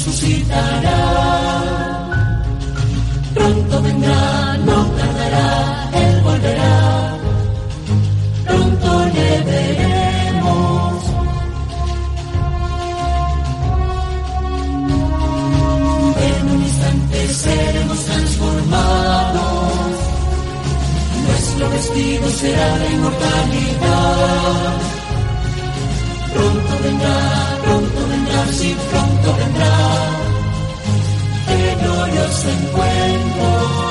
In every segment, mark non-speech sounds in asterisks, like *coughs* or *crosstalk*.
resucitará. Pronto vendrá, no tardará, Él volverá. Pronto le veremos. En un instante seremos transformados. Nuestro vestido será de inmortalidad. Pronto vendrá, pronto vendrá, pronto vendrá. Qué glorioso encuentro.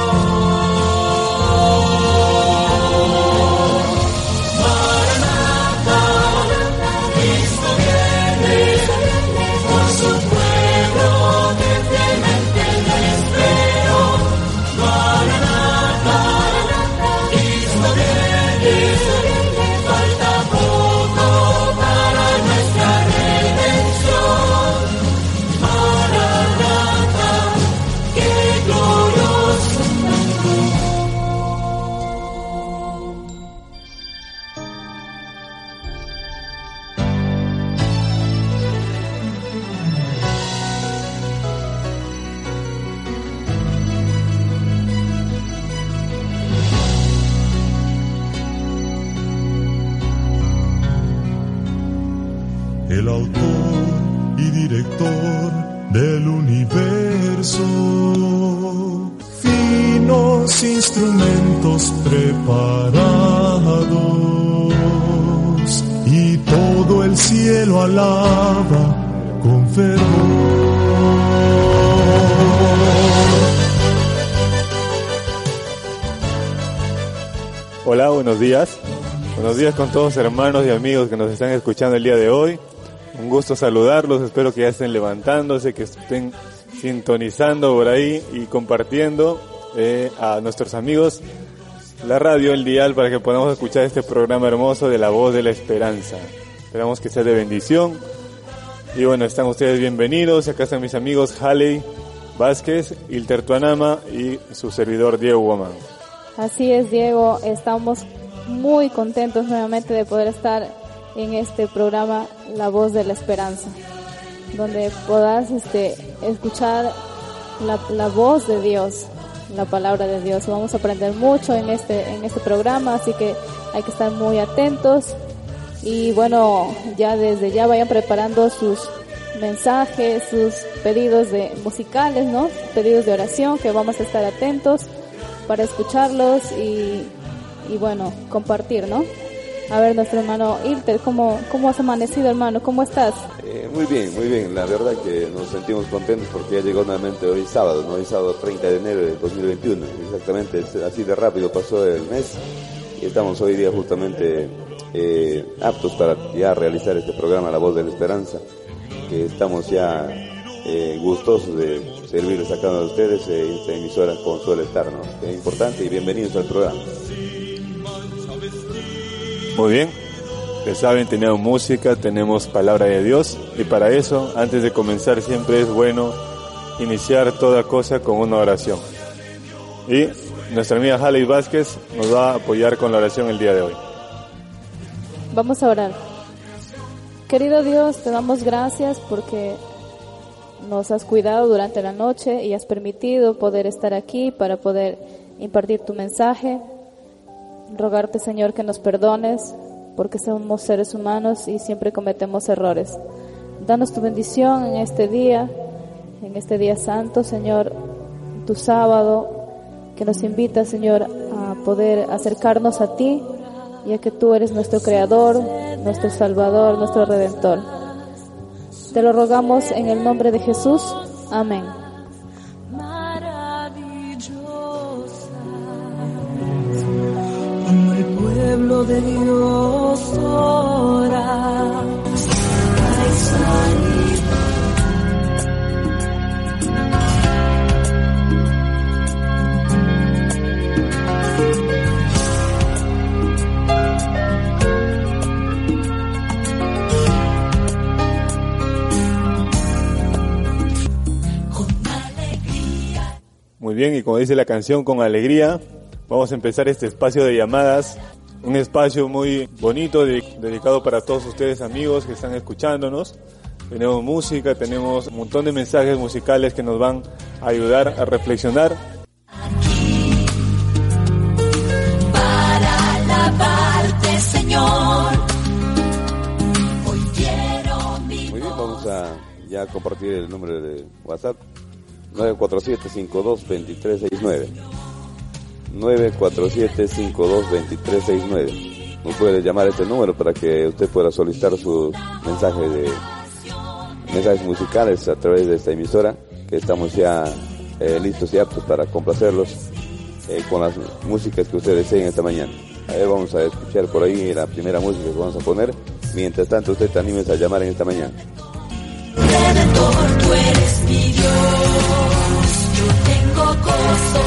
Instrumentos preparados y todo el cielo alaba con fervor. Hola, buenos días. Buenos días con todos hermanos y amigos que nos están escuchando el día de hoy. Un gusto saludarlos, espero que ya estén levantándose, que estén sintonizando por ahí y compartiendo eh, a nuestros amigos la radio, el dial, para que podamos escuchar este programa hermoso de La Voz de la Esperanza. Esperamos que sea de bendición. Y bueno, están ustedes bienvenidos. Acá están mis amigos Haley Vázquez, Ilter Tuanama y su servidor Diego Guamán. Así es, Diego. Estamos muy contentos nuevamente de poder estar en este programa La Voz de la Esperanza, donde puedas este, escuchar la, la voz de Dios, la palabra de Dios. Vamos a aprender mucho en este, en este programa, así que hay que estar muy atentos. Y bueno, ya desde ya vayan preparando sus mensajes, sus pedidos de musicales, ¿no? Pedidos de oración, que vamos a estar atentos para escucharlos y, y bueno, compartir, ¿no? A ver, nuestro hermano Ilter, ¿cómo, ¿cómo has amanecido, hermano? ¿Cómo estás? Eh, muy bien, muy bien. La verdad que nos sentimos contentos porque ya llegó nuevamente hoy sábado, ¿no? Hoy sábado 30 de enero de 2021. Exactamente, así de rápido pasó el mes y estamos hoy día justamente eh, aptos para ya realizar este programa La Voz de la Esperanza, que estamos ya eh, gustosos de servirles a cada uno de ustedes eh, en esta emisora como suele estar, ¿no? Es importante y bienvenidos al programa. Muy bien. Ya saben, tenemos música, tenemos palabra de Dios y para eso, antes de comenzar, siempre es bueno iniciar toda cosa con una oración. Y nuestra amiga Haley Vázquez nos va a apoyar con la oración el día de hoy. Vamos a orar. Querido Dios, te damos gracias porque nos has cuidado durante la noche y has permitido poder estar aquí para poder impartir tu mensaje. Rogarte, Señor, que nos perdones porque somos seres humanos y siempre cometemos errores. Danos tu bendición en este día, en este día santo, Señor, tu sábado, que nos invita, Señor, a poder acercarnos a ti, ya que tú eres nuestro Creador, nuestro Salvador, nuestro Redentor. Te lo rogamos en el nombre de Jesús. Amén. De Dios. Muy bien, y como dice la canción, con alegría, vamos a empezar este espacio de llamadas. Un espacio muy bonito, de- dedicado para todos ustedes amigos que están escuchándonos. tenemos música, tenemos un montón de mensajes musicales que nos van a ayudar a reflexionar para alabarte, Señor. Hoy quiero mi Muy bien, vamos a ya compartir el número de WhatsApp 947-522369. 947-522369. Nos puede llamar este número para que usted pueda solicitar su mensaje de mensajes musicales a través de esta emisora, que estamos ya eh, listos y aptos para complacerlos eh, con las músicas que ustedes deseen esta mañana. A ver, vamos a escuchar por ahí la primera música que vamos a poner. Mientras tanto, usted te animes a llamar en esta mañana. Redentor, tú eres mi Dios. Yo tengo gozo,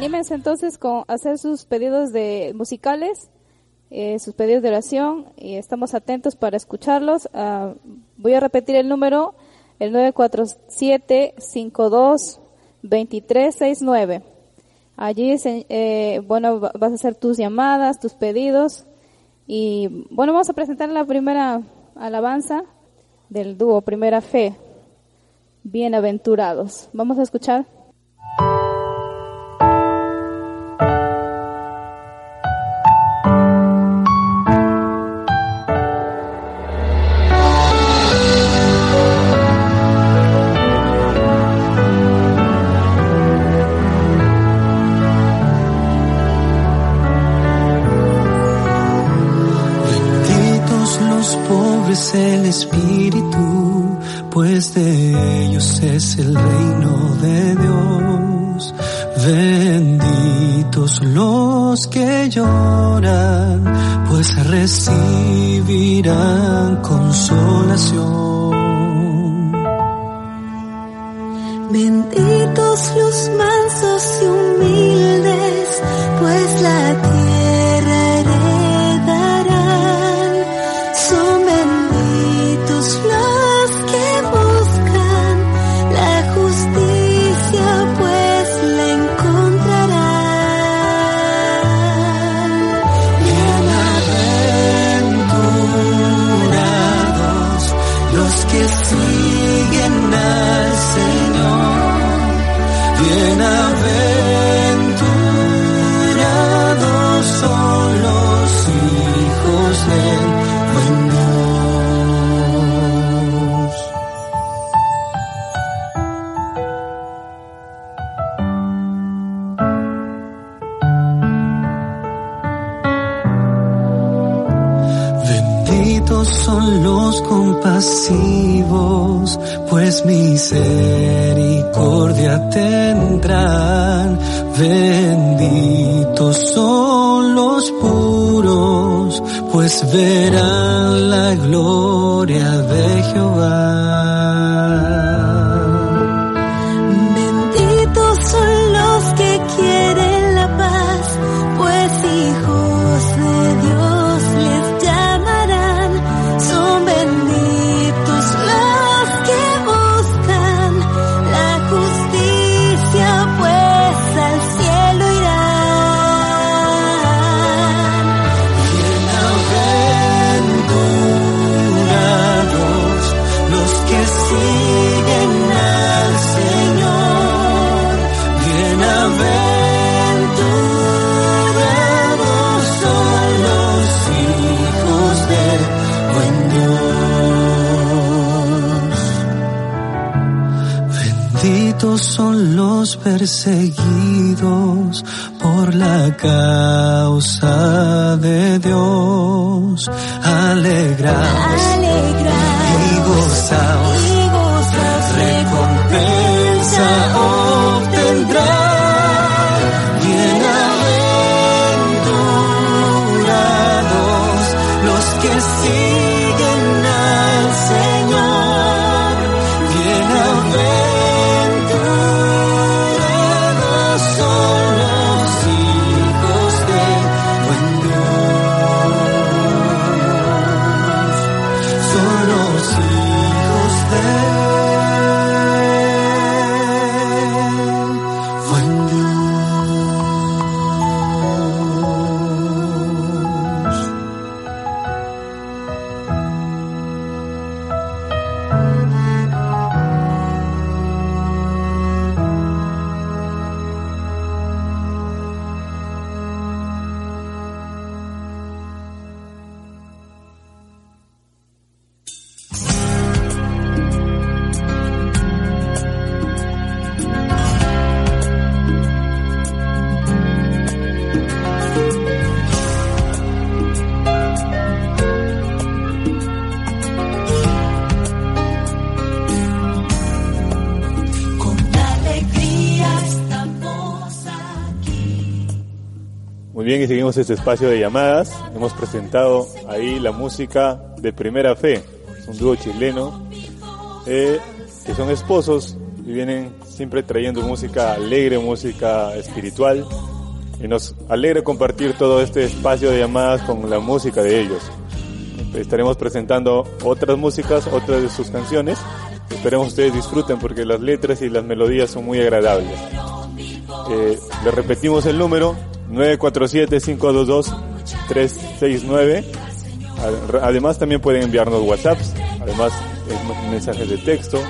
anímense entonces con hacer sus pedidos de musicales, eh, sus pedidos de oración y estamos atentos para escucharlos. Ah, voy a repetir el número, el 947-52-2369. Allí, eh, bueno, va- vas a hacer tus llamadas, tus pedidos y bueno, vamos a presentar la primera alabanza del dúo Primera Fe. Bienaventurados. Vamos a escuchar. Espíritu, este espacio de llamadas. Hemos presentado ahí la música de Primera Fe, un dúo chileno, eh, que son esposos y vienen siempre trayendo música alegre, música espiritual. Y nos alegra compartir todo este espacio de llamadas con la música de ellos. Estaremos presentando otras músicas, otras de sus canciones. Esperemos ustedes disfruten porque las letras y las melodías son muy agradables. Eh, le repetimos el número 947-522-369. Ad- Además también pueden enviarnos WhatsApps, además eh, mensajes de texto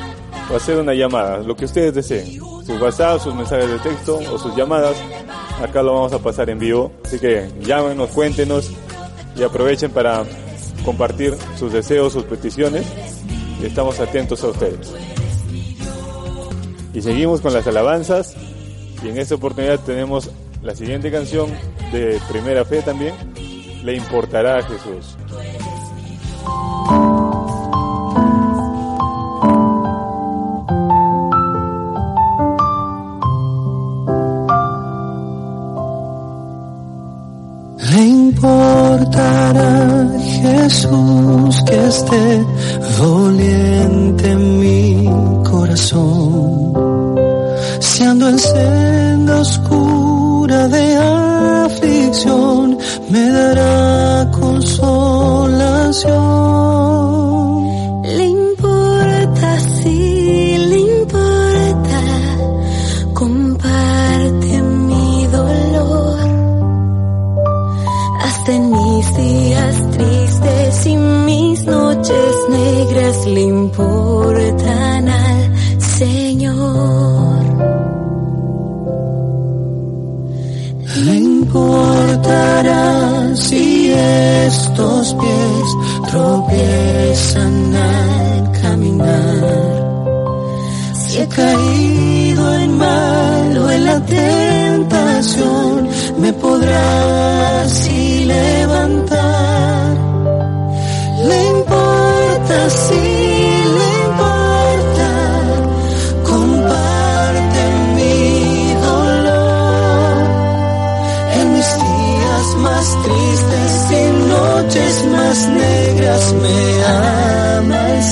o hacer una llamada, lo que ustedes deseen. Sus WhatsApp, sus mensajes de texto o sus llamadas, acá lo vamos a pasar en vivo. Así que llámenos, cuéntenos y aprovechen para compartir sus deseos, sus peticiones y estamos atentos a ustedes. Y seguimos con las alabanzas y en esta oportunidad tenemos la siguiente canción de Primera Fe también, Le importará a Jesús. Le importará Jesús que esté doliente mi corazón, si ando en senda oscura de aflicción, me dará consolación. Le importa, sí, le importa. Comparte mi dolor. Hasta mis días tristes y mis noches negras le estos pies tropiezan al caminar. Si he caído en mal o en la tentación, me podrá así levantar. Le importa, sí, negras me ama el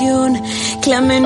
aflicción clama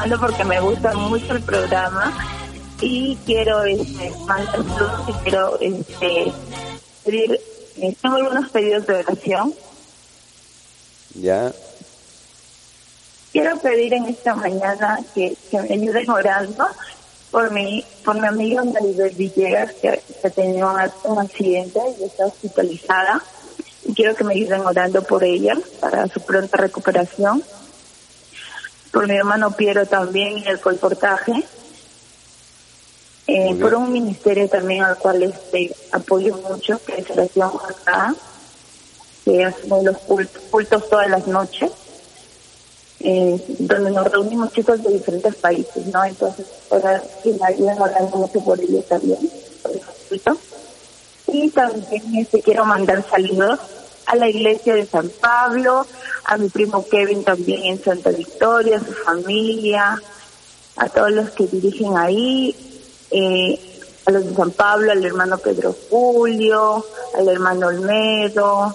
llamando porque me gusta mucho el programa y quiero este, mandar saludos y quiero este, pedir, eh, tengo algunos pedidos de oración. Ya. Quiero pedir en esta mañana que, que me ayuden orando por mi, por mi amiga Maribel Villegas que, que un, un accidente y está hospitalizada. Y quiero que me ayuden orando por ella para su pronta recuperación. Por mi hermano Piero también y el colportaje. Eh, por un ministerio también al cual este, apoyo mucho, que es Oración acá, que hacemos los cultos, cultos todas las noches, eh, donde nos reunimos chicos de diferentes países, ¿no? Entonces, ahora que me ayudan orando mucho por ellos también, por el culto. Y también este, quiero mandar saludos a la iglesia de San Pablo, a mi primo Kevin también en Santa Victoria, a su familia, a todos los que dirigen ahí, eh, a los de San Pablo, al hermano Pedro Julio, al hermano Olmedo,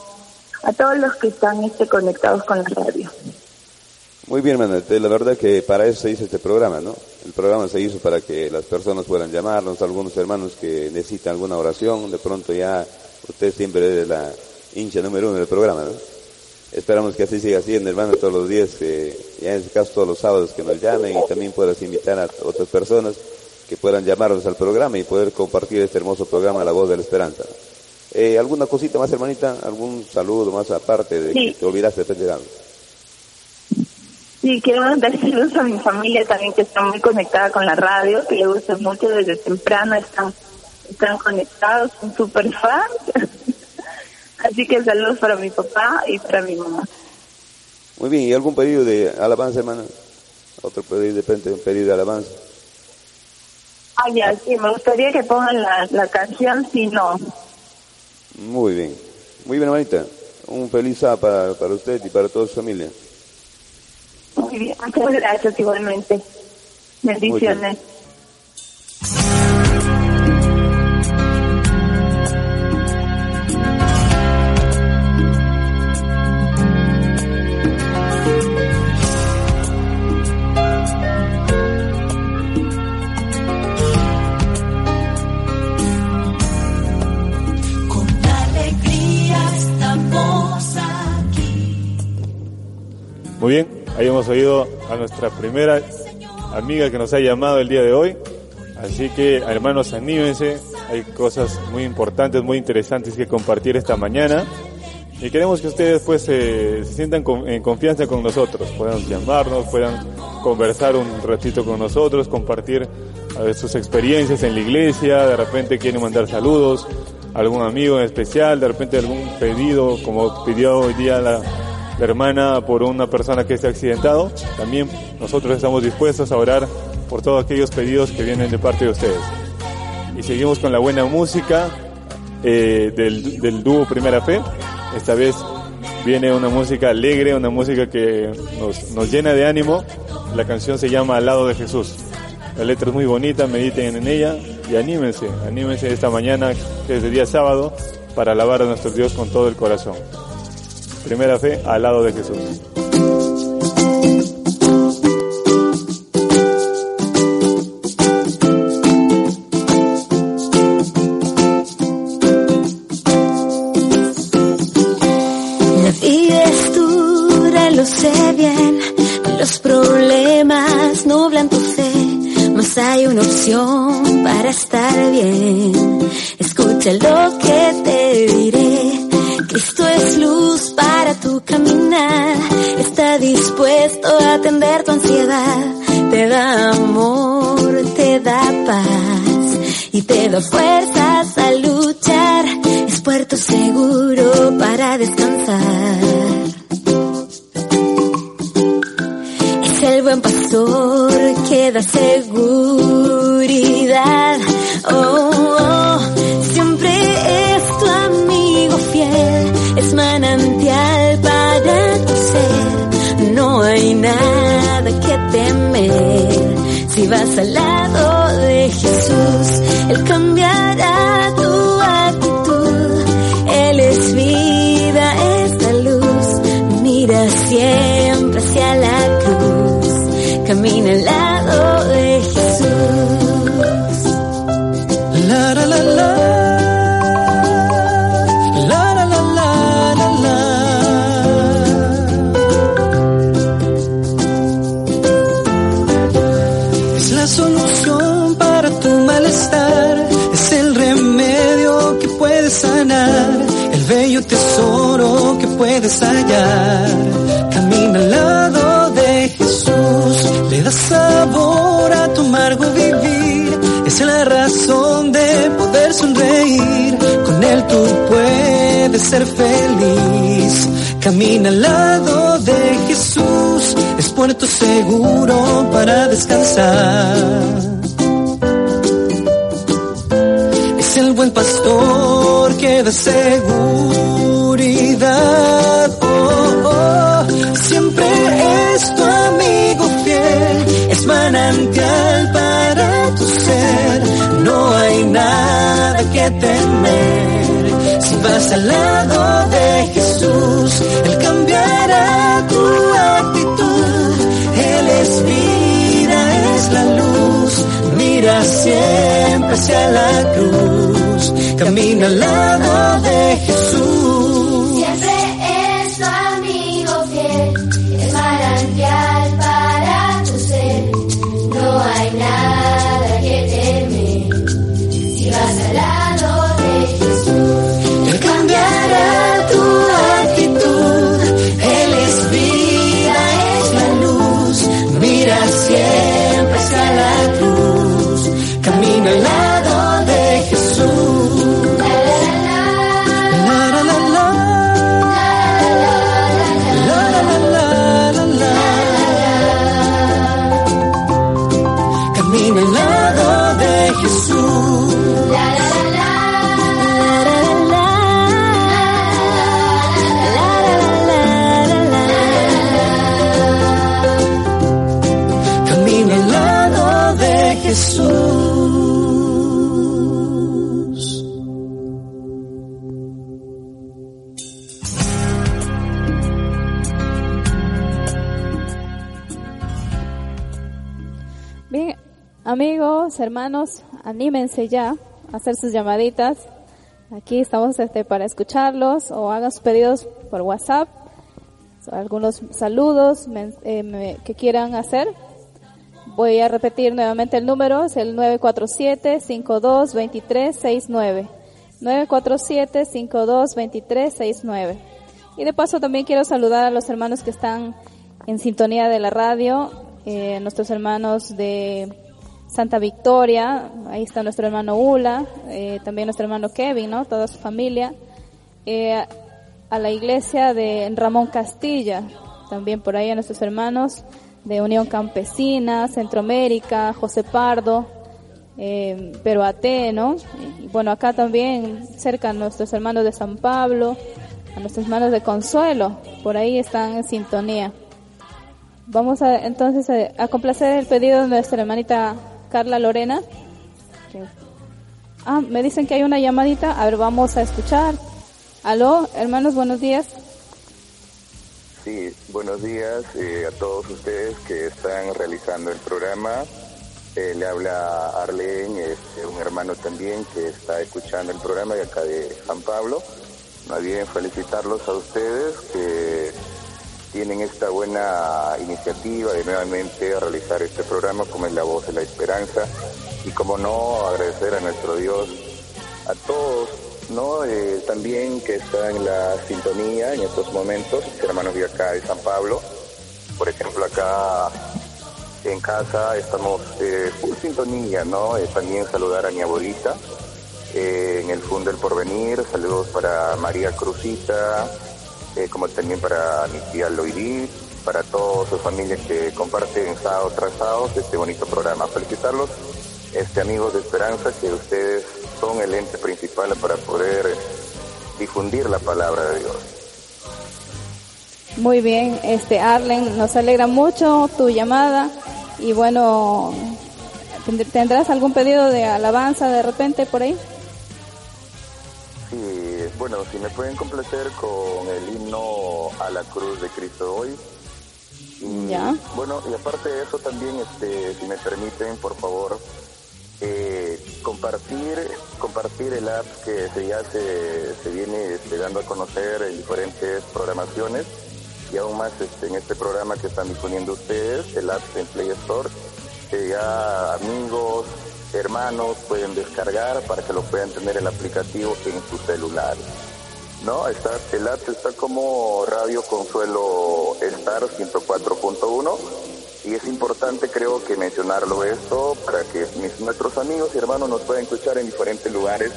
a todos los que están este, conectados con la radio. Muy bien, hermano. Te- La verdad que para eso se hizo este programa, ¿no? El programa se hizo para que las personas puedan llamarnos, algunos hermanos que necesitan alguna oración, de pronto ya usted siempre es la hincha número uno del programa, ¿no? Esperamos que así siga siendo, hermano, todos los días, eh, ya en este caso todos los sábados que nos llamen y también puedas invitar a otras personas que puedan llamarnos al programa y poder compartir este hermoso programa La Voz de la Esperanza. Eh, ¿Alguna cosita más, hermanita? ¿Algún saludo más aparte de Sí. que te olvidaste de estar llegando? Sí, quiero mandar saludos a mi familia también que está muy conectada con la radio, que le gusta mucho desde temprano, están, están conectados, son súper fans. *laughs* Así que saludos para mi papá y para mi mamá. Muy bien, ¿y algún pedido de alabanza, hermana? Otro pedido, de repente, un pedido de alabanza. Ah, ya, sí, me gustaría que pongan la, la canción Si No. Muy bien. Muy bien, hermanita. Un feliz sábado para, para usted y para toda su familia. Muy bien, muchas gracias igualmente. Bendiciones. Hemos oído a nuestra primera amiga que nos ha llamado el día de hoy. Así que, hermanos, anímense. Hay cosas muy importantes, muy interesantes que compartir esta mañana. Y queremos que ustedes pues se, se sientan con- en confianza con nosotros. Puedan llamarnos, puedan conversar un ratito con nosotros, compartir ver, sus experiencias en la iglesia. De repente quieren mandar saludos a algún amigo en especial. De repente algún pedido, como pidió hoy día la, la hermana por una persona que se ha accidentado, también nosotros estamos dispuestos a orar por todos aquellos pedidos que vienen de parte de ustedes. Y seguimos con la buena música eh, del, del dúo Primera Fe. Esta vez viene una música alegre, una música que nos, nos llena de ánimo. La canción se llama Al lado de Jesús. La letra es muy bonita, mediten en ella y anímense, anímense esta mañana, que es el día sábado, para alabar a nuestro Dios con todo el corazón. Primera fe al lado de Jesús. La vida es dura, lo sé bien. Los problemas nublan tu fe, mas hay una opción para estar bien. Escucha hacia la cruz. Camina al hermanos, anímense ya a hacer sus llamaditas. Aquí estamos este, para escucharlos o hagan sus pedidos por WhatsApp. Algunos saludos men- eh, me- que quieran hacer. Voy a repetir nuevamente el número, es el 947-522369. 947-522369. Y de paso también quiero saludar a los hermanos que están en sintonía de la radio, eh, nuestros hermanos de Santa Victoria, ahí está nuestro hermano Ula, eh, también nuestro hermano Kevin, ¿no? Toda su familia. Eh, a la iglesia de Ramón Castilla, también por ahí a nuestros hermanos de Unión Campesina, Centroamérica, José Pardo, eh, Peroate, ¿no? Bueno, acá también cerca a nuestros hermanos de San Pablo, a nuestros hermanos de Consuelo, por ahí están en sintonía. Vamos a, entonces a complacer el pedido de nuestra hermanita Carla Lorena. Ah, me dicen que hay una llamadita. A ver, vamos a escuchar. Aló, hermanos, buenos días. Sí, buenos días eh, a todos ustedes que están realizando el programa. Eh, le habla Arlen, este, un hermano también que está escuchando el programa de acá de San Pablo. Más bien felicitarlos a ustedes que tienen esta buena iniciativa de nuevamente realizar este programa como es La Voz de la Esperanza y como no agradecer a nuestro Dios, a todos, ¿no? Eh, también que están en la sintonía en estos momentos, hermanos de acá de San Pablo, por ejemplo acá en casa estamos eh, full sintonía, ¿no? Eh, también saludar a mi abuelita eh, en el Fondo del Porvenir, saludos para María Cruzita, eh, como también para mi tía Loidí, para todas sus familias que comparten sábado tras sábado este bonito programa. Felicitarlos, este amigos de Esperanza, que ustedes son el ente principal para poder difundir la palabra de Dios. Muy bien, este Arlen, nos alegra mucho tu llamada y bueno, ¿tend- ¿tendrás algún pedido de alabanza de repente por ahí? Sí, bueno, si me pueden complacer con el himno a la cruz de Cristo hoy. Y, Ya. Bueno, y aparte de eso también, este, si me permiten, por favor, eh, compartir compartir el app que se ya se, se viene este, dando a conocer en diferentes programaciones y aún más este, en este programa que están disponiendo ustedes, el app en Play Store, que ya amigos, hermanos pueden descargar para que lo puedan tener el aplicativo en su celular. No, está, el app está como Radio Consuelo Star 104.1 y es importante creo que mencionarlo esto para que mis, nuestros amigos y hermanos nos puedan escuchar en diferentes lugares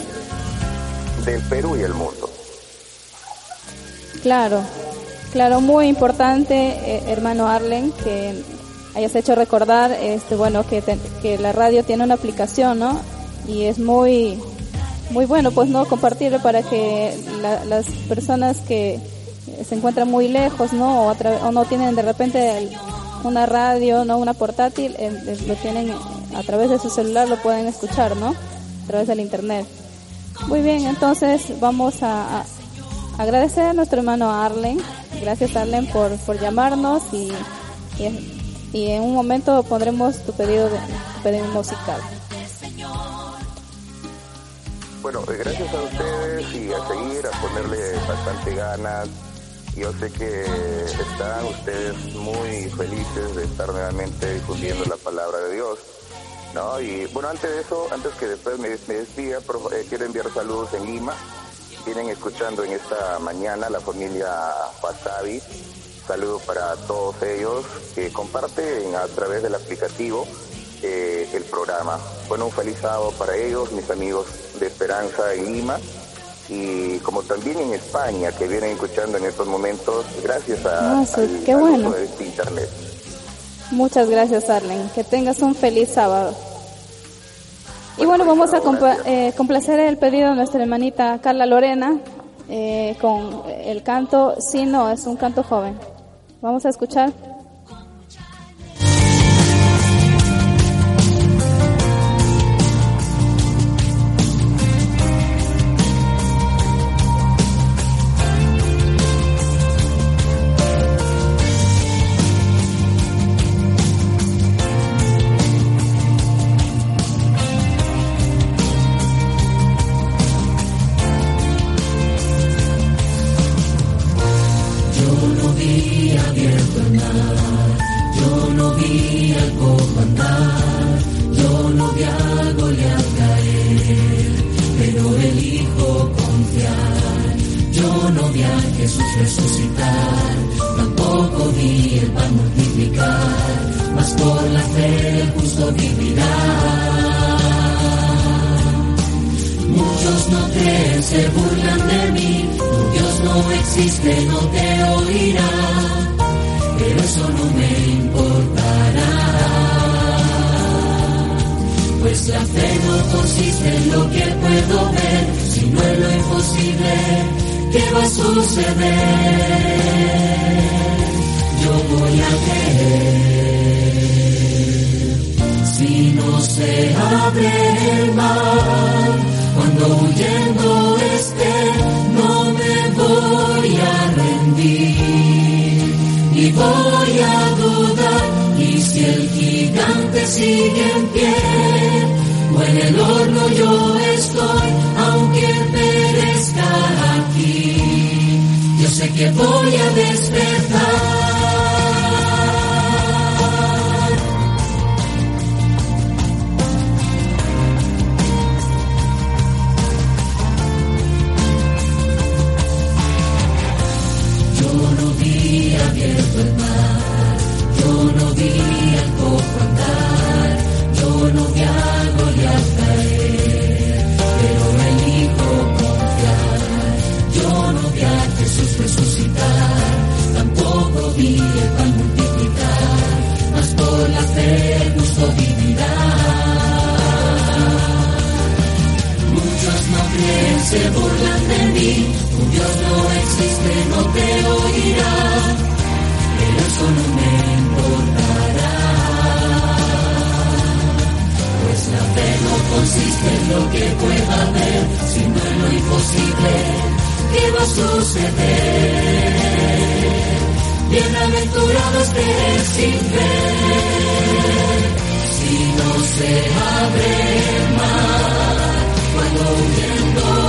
del Perú y el mundo. Claro, claro, muy importante, eh, hermano Arlen, que hayas hecho recordar, este, bueno, que, te- que la radio tiene una aplicación, ¿no? Y es muy, muy bueno, pues, ¿no? Compartirlo para que la- las personas que se encuentran muy lejos, ¿no? O, o no tienen de repente el- una radio, ¿no? Una portátil, eh, lo tienen a través de su celular, lo pueden escuchar, ¿no? A través del internet. Muy bien, entonces vamos a, agradecer a nuestro hermano Arlen. Gracias Arlen por, por llamarnos y, y en un momento pondremos tu pedido, de, tu pedido musical. Bueno, eh, gracias a ustedes y a seguir, a ponerle bastante ganas. Yo sé que están ustedes muy felices de estar nuevamente difundiendo la palabra de Dios. ¿no? Y bueno, antes de eso, antes que después me, me fa- eh, quiero enviar saludos en Lima. Vienen escuchando en esta mañana la familia Wasabi. Saludos para todos ellos que comparten a través del aplicativo eh, el programa. Bueno, un feliz sábado para ellos, mis amigos de Esperanza en Lima y como también en España que vienen escuchando en estos momentos gracias a, Ah, sí, al- qué al bueno. uso de este internet. Muchas gracias Arlen. Que tengas un feliz sábado. Y bueno, vamos a eh, complacer el pedido de nuestra hermanita Carla Lorena eh, con el canto Sí, no, es un canto joven. Vamos a escuchar. A dudar, y si el gigante sigue en pie, o en el horno yo estoy, aunque perezca aquí, yo sé que voy a despertar. Se burlan de mí. Tu Dios no existe, no te oirá. eso no me importará. Pues la fe no consiste en lo que pueda ver, sino en lo imposible que va a suceder. Bienaventurado esté sin ver, si no se abre el mar, cuando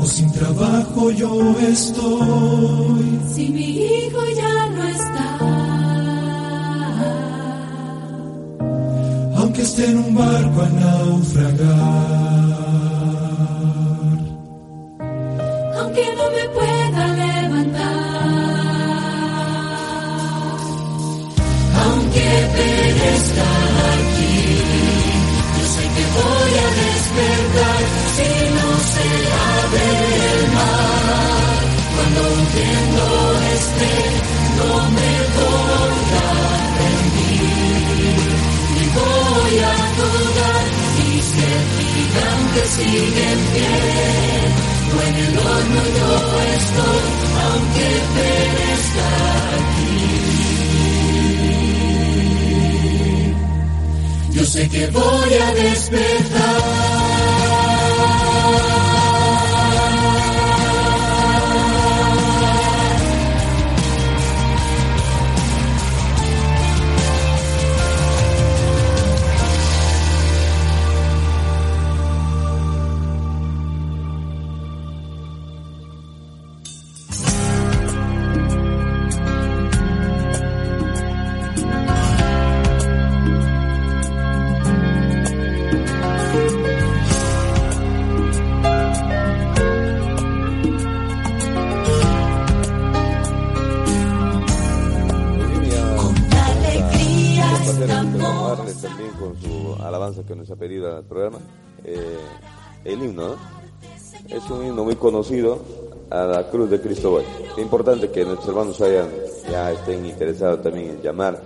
o sin trabajo yo estoy. Si mi hijo ya no está, aunque esté en un barco a naufragar. Sigue en pie, o en el horno yo estoy, aunque perezca aquí. Yo sé que voy a despertar. También con su alabanza que nos ha pedido al programa, eh, el himno, ¿no? Es un himno muy conocido a la cruz de Cristo hoy. Es importante que nuestros hermanos hayan, ya estén interesados también en llamar.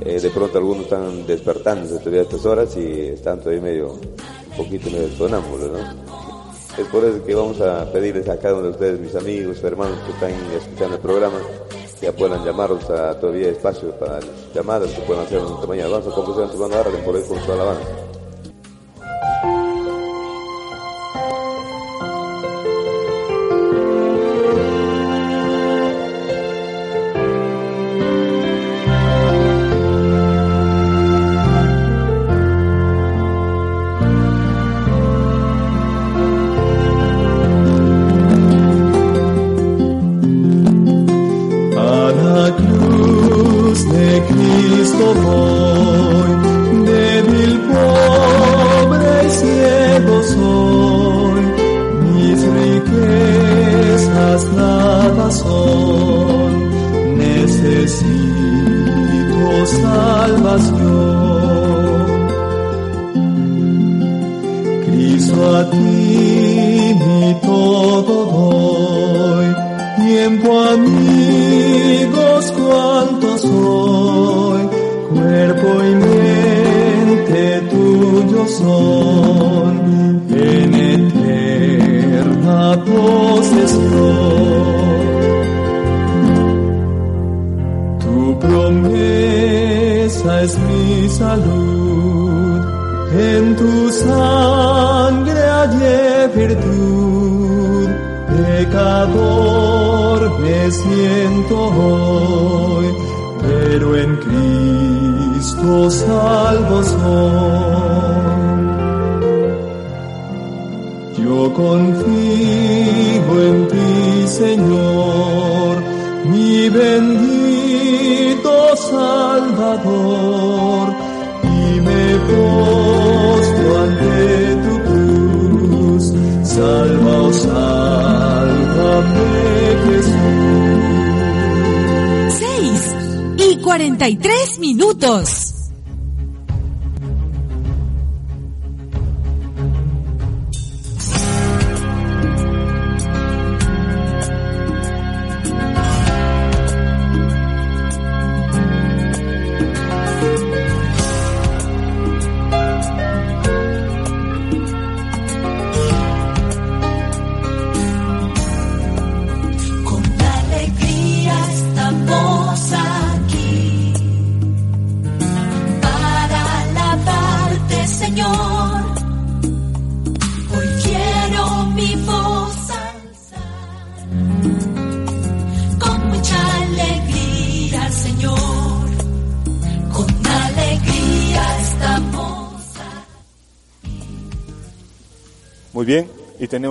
Eh, de pronto algunos están despertando todavía a estas horas y están todavía medio, un poquito medio sonámbulos, ¿no? Es por eso que vamos a pedirles a cada uno de ustedes, mis amigos, hermanos que están escuchando el programa, que puedan llamarnos a todavía espacio para llamadas que puedan hacer esta mañana. Vamos a complacer a nuestro hermano Arlen por ahí con su alabanza.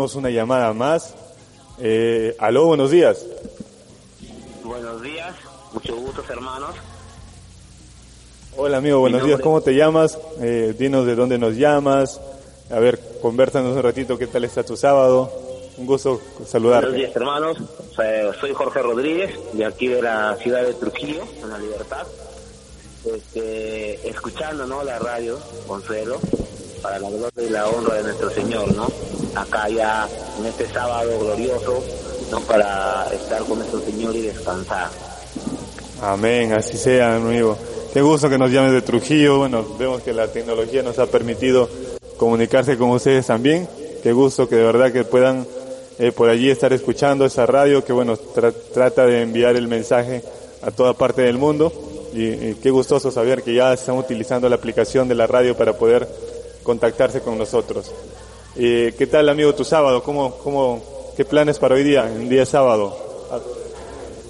Tenemos una llamada más. Eh, aló, buenos días. Buenos días, mucho gusto hermanos. Hola amigo, buenos días. ¿Cómo te llamas? Eh, dinos de dónde nos llamas. A ver, conversanos un ratito. ¿Qué tal está tu sábado? Un gusto Buenos saludarte. días hermanos, soy Jorge Rodríguez, de aquí de la ciudad de Trujillo, en la Libertad. Este, escuchando ¿no? la radio, Consuelo, para la gloria y la honra de nuestro Señor, ¿no? Acá ya en este sábado glorioso, ¿no? Para estar con nuestro Señor y descansar. Amén, así sea, amigo. Qué gusto que nos llames de Trujillo. Bueno, vemos que la tecnología nos ha permitido comunicarse con ustedes también. Qué gusto que de verdad que puedan eh, por allí estar escuchando esa radio que, bueno, tra- trata de enviar el mensaje a toda parte del mundo. Y, y qué gustoso saber que ya están utilizando la aplicación de la radio para poder contactarse con nosotros. Eh, ¿Qué tal, amigo, tu sábado? ¿Cómo, cómo, ¿Qué planes para hoy día, en día sábado?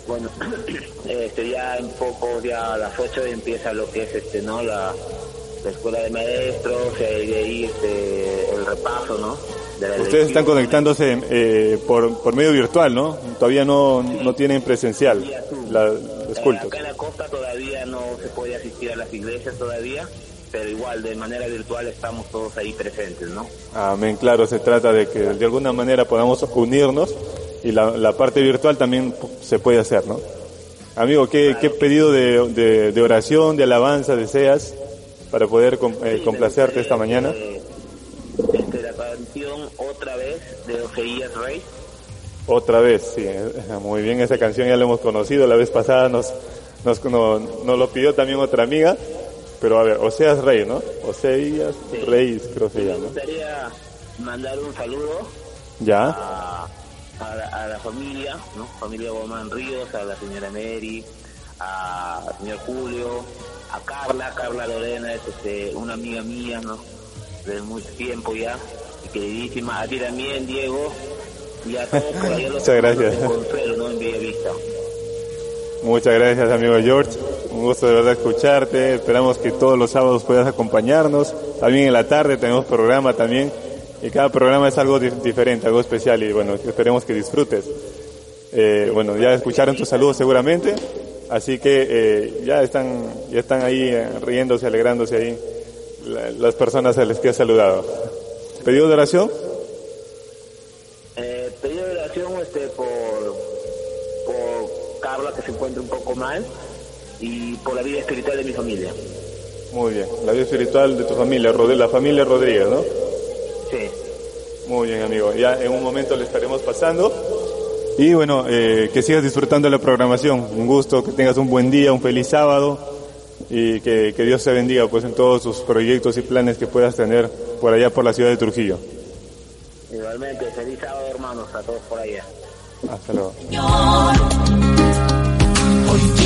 Bueno, *coughs* este ya en poco, ya a las 8 empieza lo que es este, ¿no? La, la escuela de maestros, y ahí este, el repaso, ¿no? Ustedes están conectándose eh, por, por medio virtual, ¿no? Todavía no, no tienen presencial la- los Eh, cultos. acá en la costa todavía no se puede asistir a las iglesias todavía, pero igual de manera virtual estamos todos ahí presentes, ¿no? Amén, claro, se trata de que de alguna manera podamos unirnos y la, la parte virtual también se puede hacer, ¿no? Amigo, ¿qué, qué pedido de, de- de oración, de alabanza deseas para poder com- eh, complacerte esta mañana? Este, la canción otra vez de Oseías Rey. Otra vez, sí, eh, *laughs* muy bien, esa canción ya la hemos conocido, la vez pasada nos, nos, no- nos lo pidió también otra amiga, pero a ver, Oseas Rey, ¿no? Oseas Rey, creo que se Me llama. gustaría mandar un saludo ¿Ya? a, a la, a la familia, ¿no? Familia Gomán Ríos, a la señora Mary, a- al señor Julio, a Carla, Carla Lorena es este, una amiga mía, ¿no? De mucho tiempo ya, y queridísima, a ti también, Diego, y a todos por ahí a los *laughs* Muchas gracias. de Consuelo, ¿no? En Bellavista. Muchas gracias, amigo George. Un gusto de verdad escucharte. Esperamos que todos los sábados puedas acompañarnos. También en la tarde tenemos programa también. Y cada programa es algo di- diferente, algo especial. Y bueno, esperemos que disfrutes. Eh, bueno, ya escucharon tus saludos seguramente. Así que eh, ya están ya están ahí eh, riéndose, alegrándose ahí la- las personas a las que has saludado. ¿Pedido de oración? Eh, pedido de oración este, por Carla, que se encuentra un poco mal, y por la vida espiritual de mi familia. Muy bien. La vida espiritual de tu familia, la familia Rodríguez, ¿no? Sí. Muy bien, amigo. Ya en un momento le estaremos pasando. Y bueno, eh, que sigas disfrutando de la programación. Un gusto, que tengas un buen día, un feliz sábado y que, que Dios te bendiga pues en todos tus proyectos y planes que puedas tener por allá por la ciudad de Trujillo. Igualmente, feliz sábado, hermanos, a todos por allá. Hasta luego.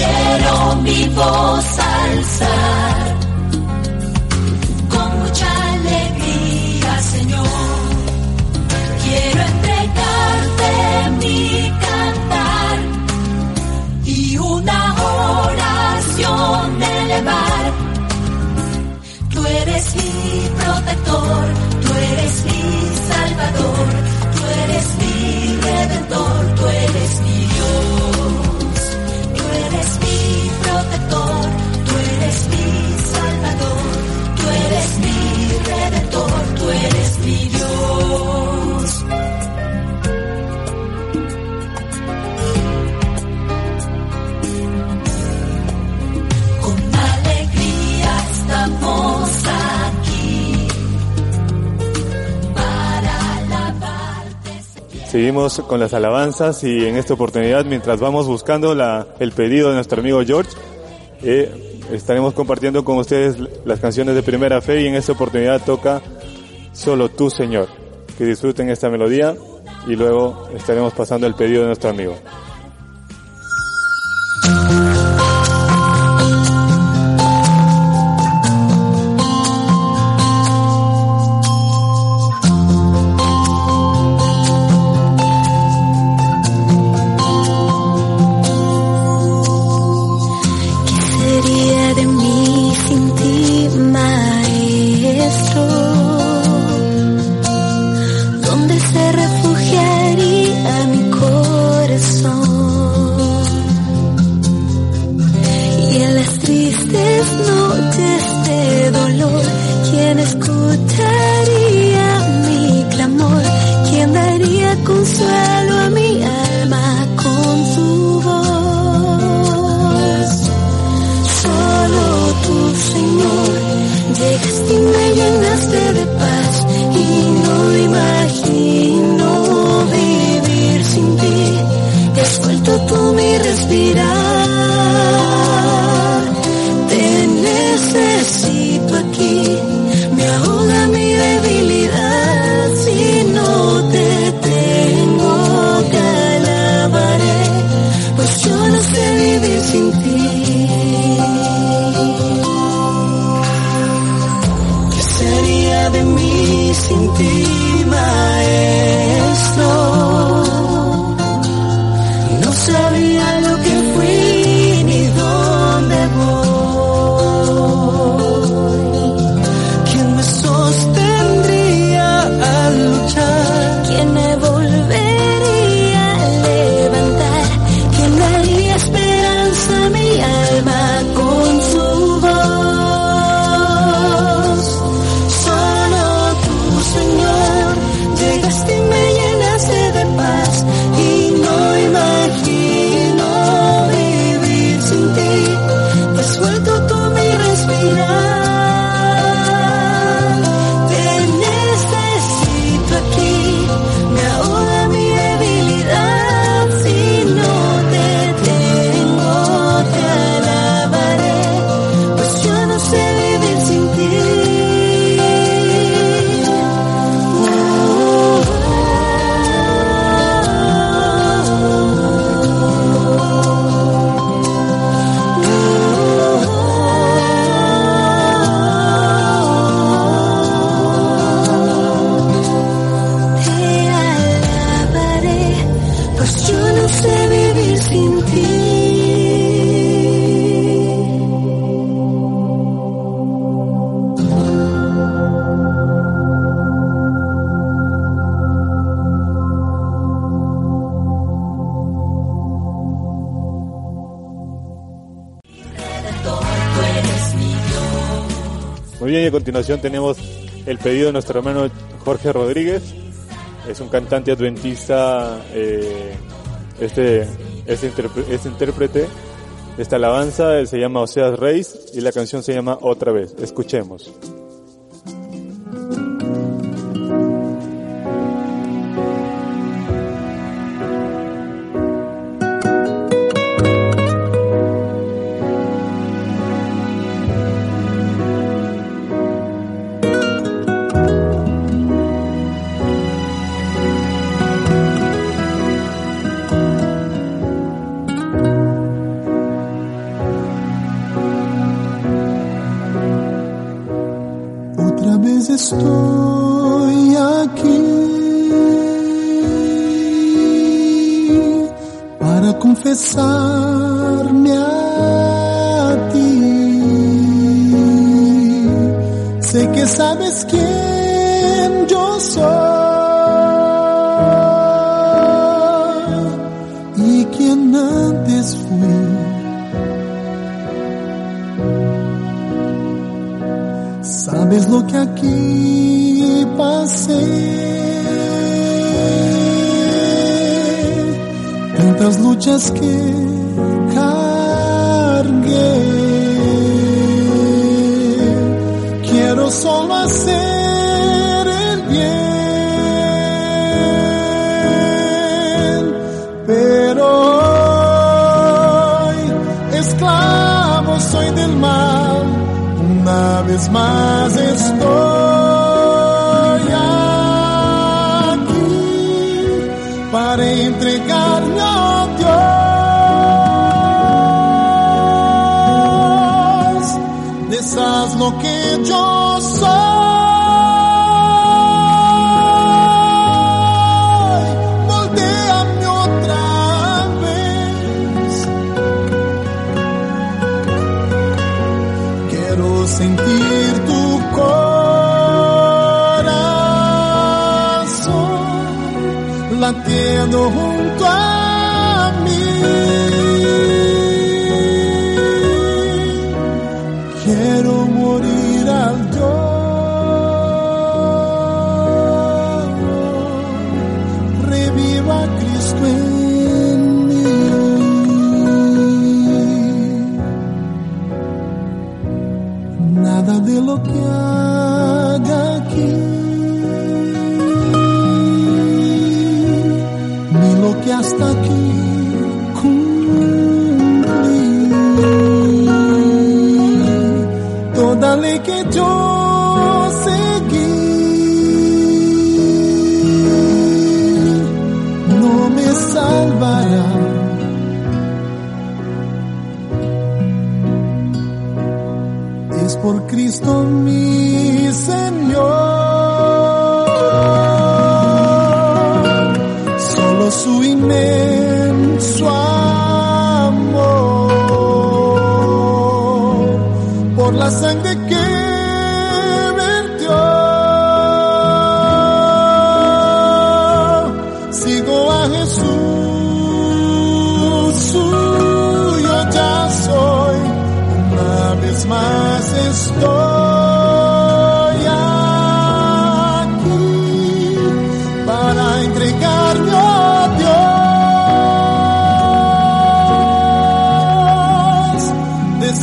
Quiero mi voz alzar con mucha alegría, Señor. Quiero entregarte mi cantar y una oración elevar. Tú eres mi protector, tú eres mi salvador, tú eres mi redentor, tú eres mi redentor, tú eres mi Dios. Con alegría estamos aquí para alabarte. Seguimos con las alabanzas y en esta oportunidad, mientras vamos buscando la, el pedido de nuestro amigo George, eh, estaremos compartiendo con ustedes las canciones de Primera Fe y en esta oportunidad toca Solo tú, Señor. Que disfruten esta melodía y luego estaremos pasando el pedido de nuestro amigo. tenemos el pedido de nuestro hermano Jorge Rodríguez. Es un cantante adventista, eh, este, este, este intérprete. Esta alabanza se llama Oseas Reis y la canción se llama Otra vez. Escuchemos.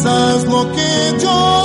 Deshaz lo que yo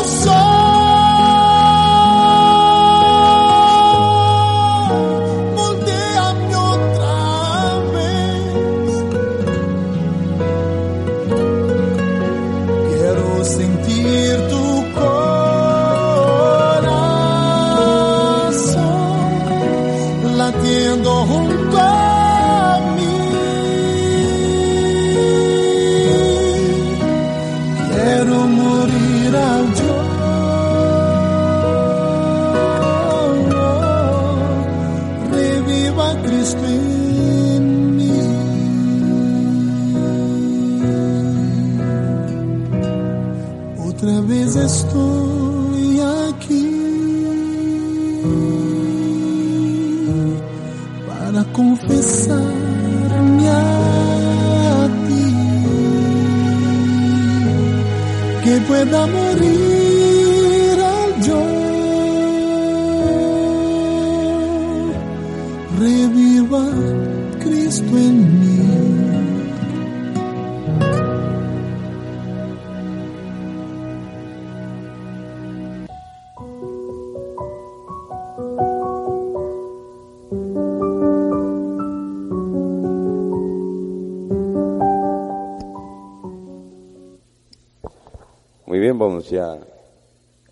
Ya.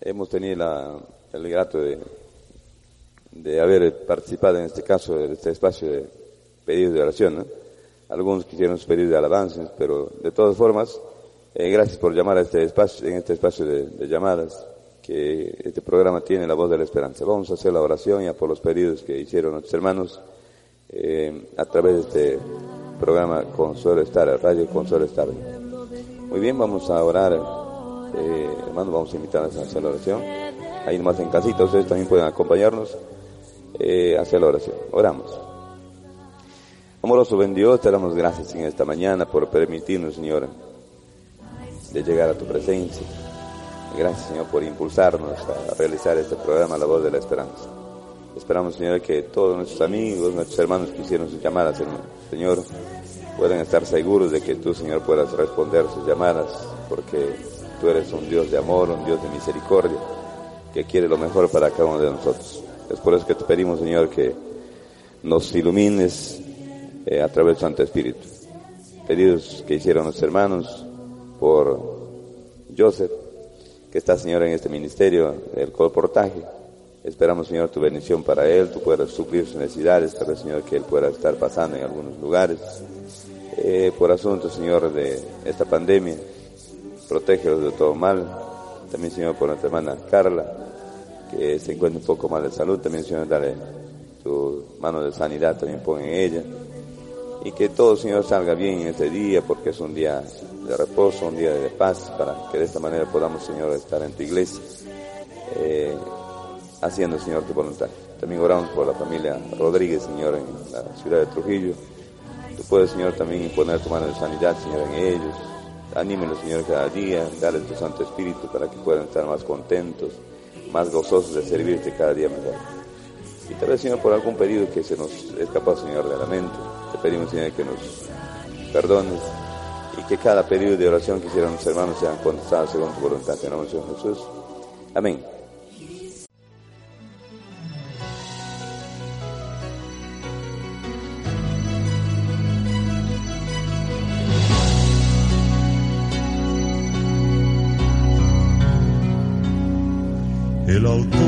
Hemos tenido la- el grato de, de haber participado en este caso, en este espacio de pedidos de oración. ¿no? Algunos quisieron sus pedidos de alabanzas, pero de todas formas, eh, gracias por llamar a este espacio, en este espacio de, de llamadas, que este programa tiene la voz de la esperanza. Vamos a hacer la oración ya por los pedidos que hicieron nuestros hermanos eh, a través de este programa Consuelo Estar, Radio Consuelo Estar. Muy bien, vamos a orar. Hermanos, vamos a invitarles a hacer la oración. Ahí nomás en casita, ustedes también pueden acompañarnos eh, a hacer la oración. Oramos. Amoroso buen Dios, te damos gracias en esta mañana por permitirnos, Señor, de llegar a tu presencia. Gracias, Señor, por impulsarnos a realizar este programa La Voz de la Esperanza. Esperamos, Señor, que todos nuestros amigos, nuestros hermanos que hicieron sus llamadas, Señor, puedan estar seguros de que tú, Señor, puedas responder sus llamadas, porque tú eres un Dios de amor, un Dios de misericordia, que quiere lo mejor para cada uno de nosotros. Es por eso que te pedimos, Señor, que nos ilumines eh, a través del Santo Espíritu. Pedidos que hicieron los hermanos por Joseph, que está, Señor, en este ministerio, el colportaje. Esperamos, Señor, tu bendición para él, tú puedas suplir sus necesidades, pero, Señor, que él pueda estar pasando en algunos lugares. Eh, por asuntos, Señor, de esta pandemia, protégelos de todo mal. También, Señor, por nuestra hermana Carla, que se encuentra un poco mal de salud. También, Señor, dale tu mano de sanidad, también pon en ella. Y que todo, Señor, salga bien en este día, porque es un día de reposo, un día de paz, para que de esta manera podamos, Señor, estar en tu iglesia, eh, haciendo, Señor, tu voluntad. También oramos por la familia Rodríguez, Señor, en la ciudad de Trujillo. Tú puedes, Señor, también poner tu mano de sanidad, Señor, en ellos. Anímelos, Señor, cada día. Dale tu Santo Espíritu para que puedan estar más contentos, más gozosos de servirte cada día mejor. Y tal vez, Señor, por algún pedido que se nos escapa, Señor, de la mente, te pedimos, Señor, que nos perdones y que cada pedido de oración que hicieron los hermanos sean contestados según tu voluntad. En nombre de Jesús. Amén. El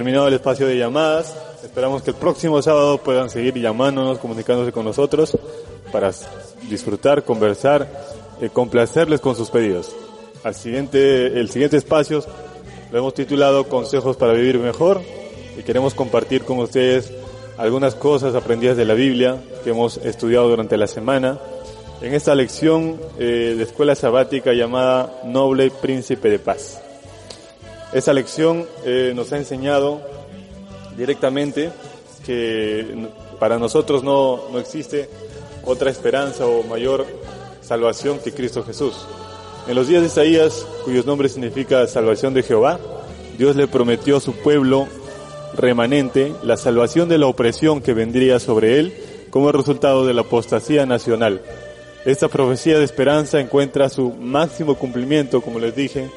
terminado el espacio de llamadas. Esperamos que el próximo sábado puedan seguir llamándonos, comunicándose con nosotros para disfrutar, conversar, eh, complacerles con sus pedidos. Al siguiente, el siguiente espacio lo hemos titulado Consejos para vivir mejor y queremos compartir con ustedes algunas cosas aprendidas de la Biblia que hemos estudiado durante la semana en esta lección eh, de escuela sabática llamada Noble Príncipe de Paz. Esta lección eh, nos ha enseñado directamente que para nosotros no, no existe otra esperanza o mayor salvación que Cristo Jesús. En los días de Isaías, cuyos nombres significa salvación de Jehová, Dios le prometió a su pueblo remanente la salvación de la opresión que vendría sobre él como resultado de la apostasía nacional. Esta profecía de esperanza encuentra su máximo cumplimiento, como les dije,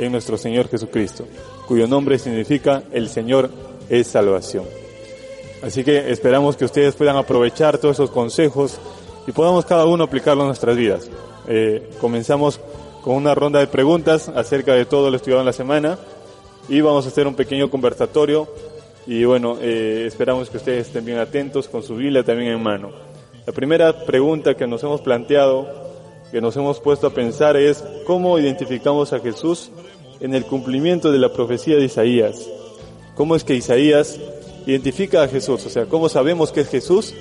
en nuestro Señor Jesucristo, cuyo nombre significa el Señor es salvación. Así que esperamos que ustedes puedan aprovechar todos esos consejos y podamos cada uno aplicarlo en nuestras vidas. Eh, comenzamos con una ronda de preguntas acerca de todo lo estudiado en la semana y vamos a hacer un pequeño conversatorio y bueno, eh, esperamos que ustedes estén bien atentos con su Biblia también en mano. La primera pregunta que nos hemos planteado, que nos hemos puesto a pensar es cómo identificamos a Jesús en el cumplimiento de la profecía de Isaías. ¿Cómo es que Isaías identifica a Jesús? O sea, ¿cómo sabemos que es Jesús?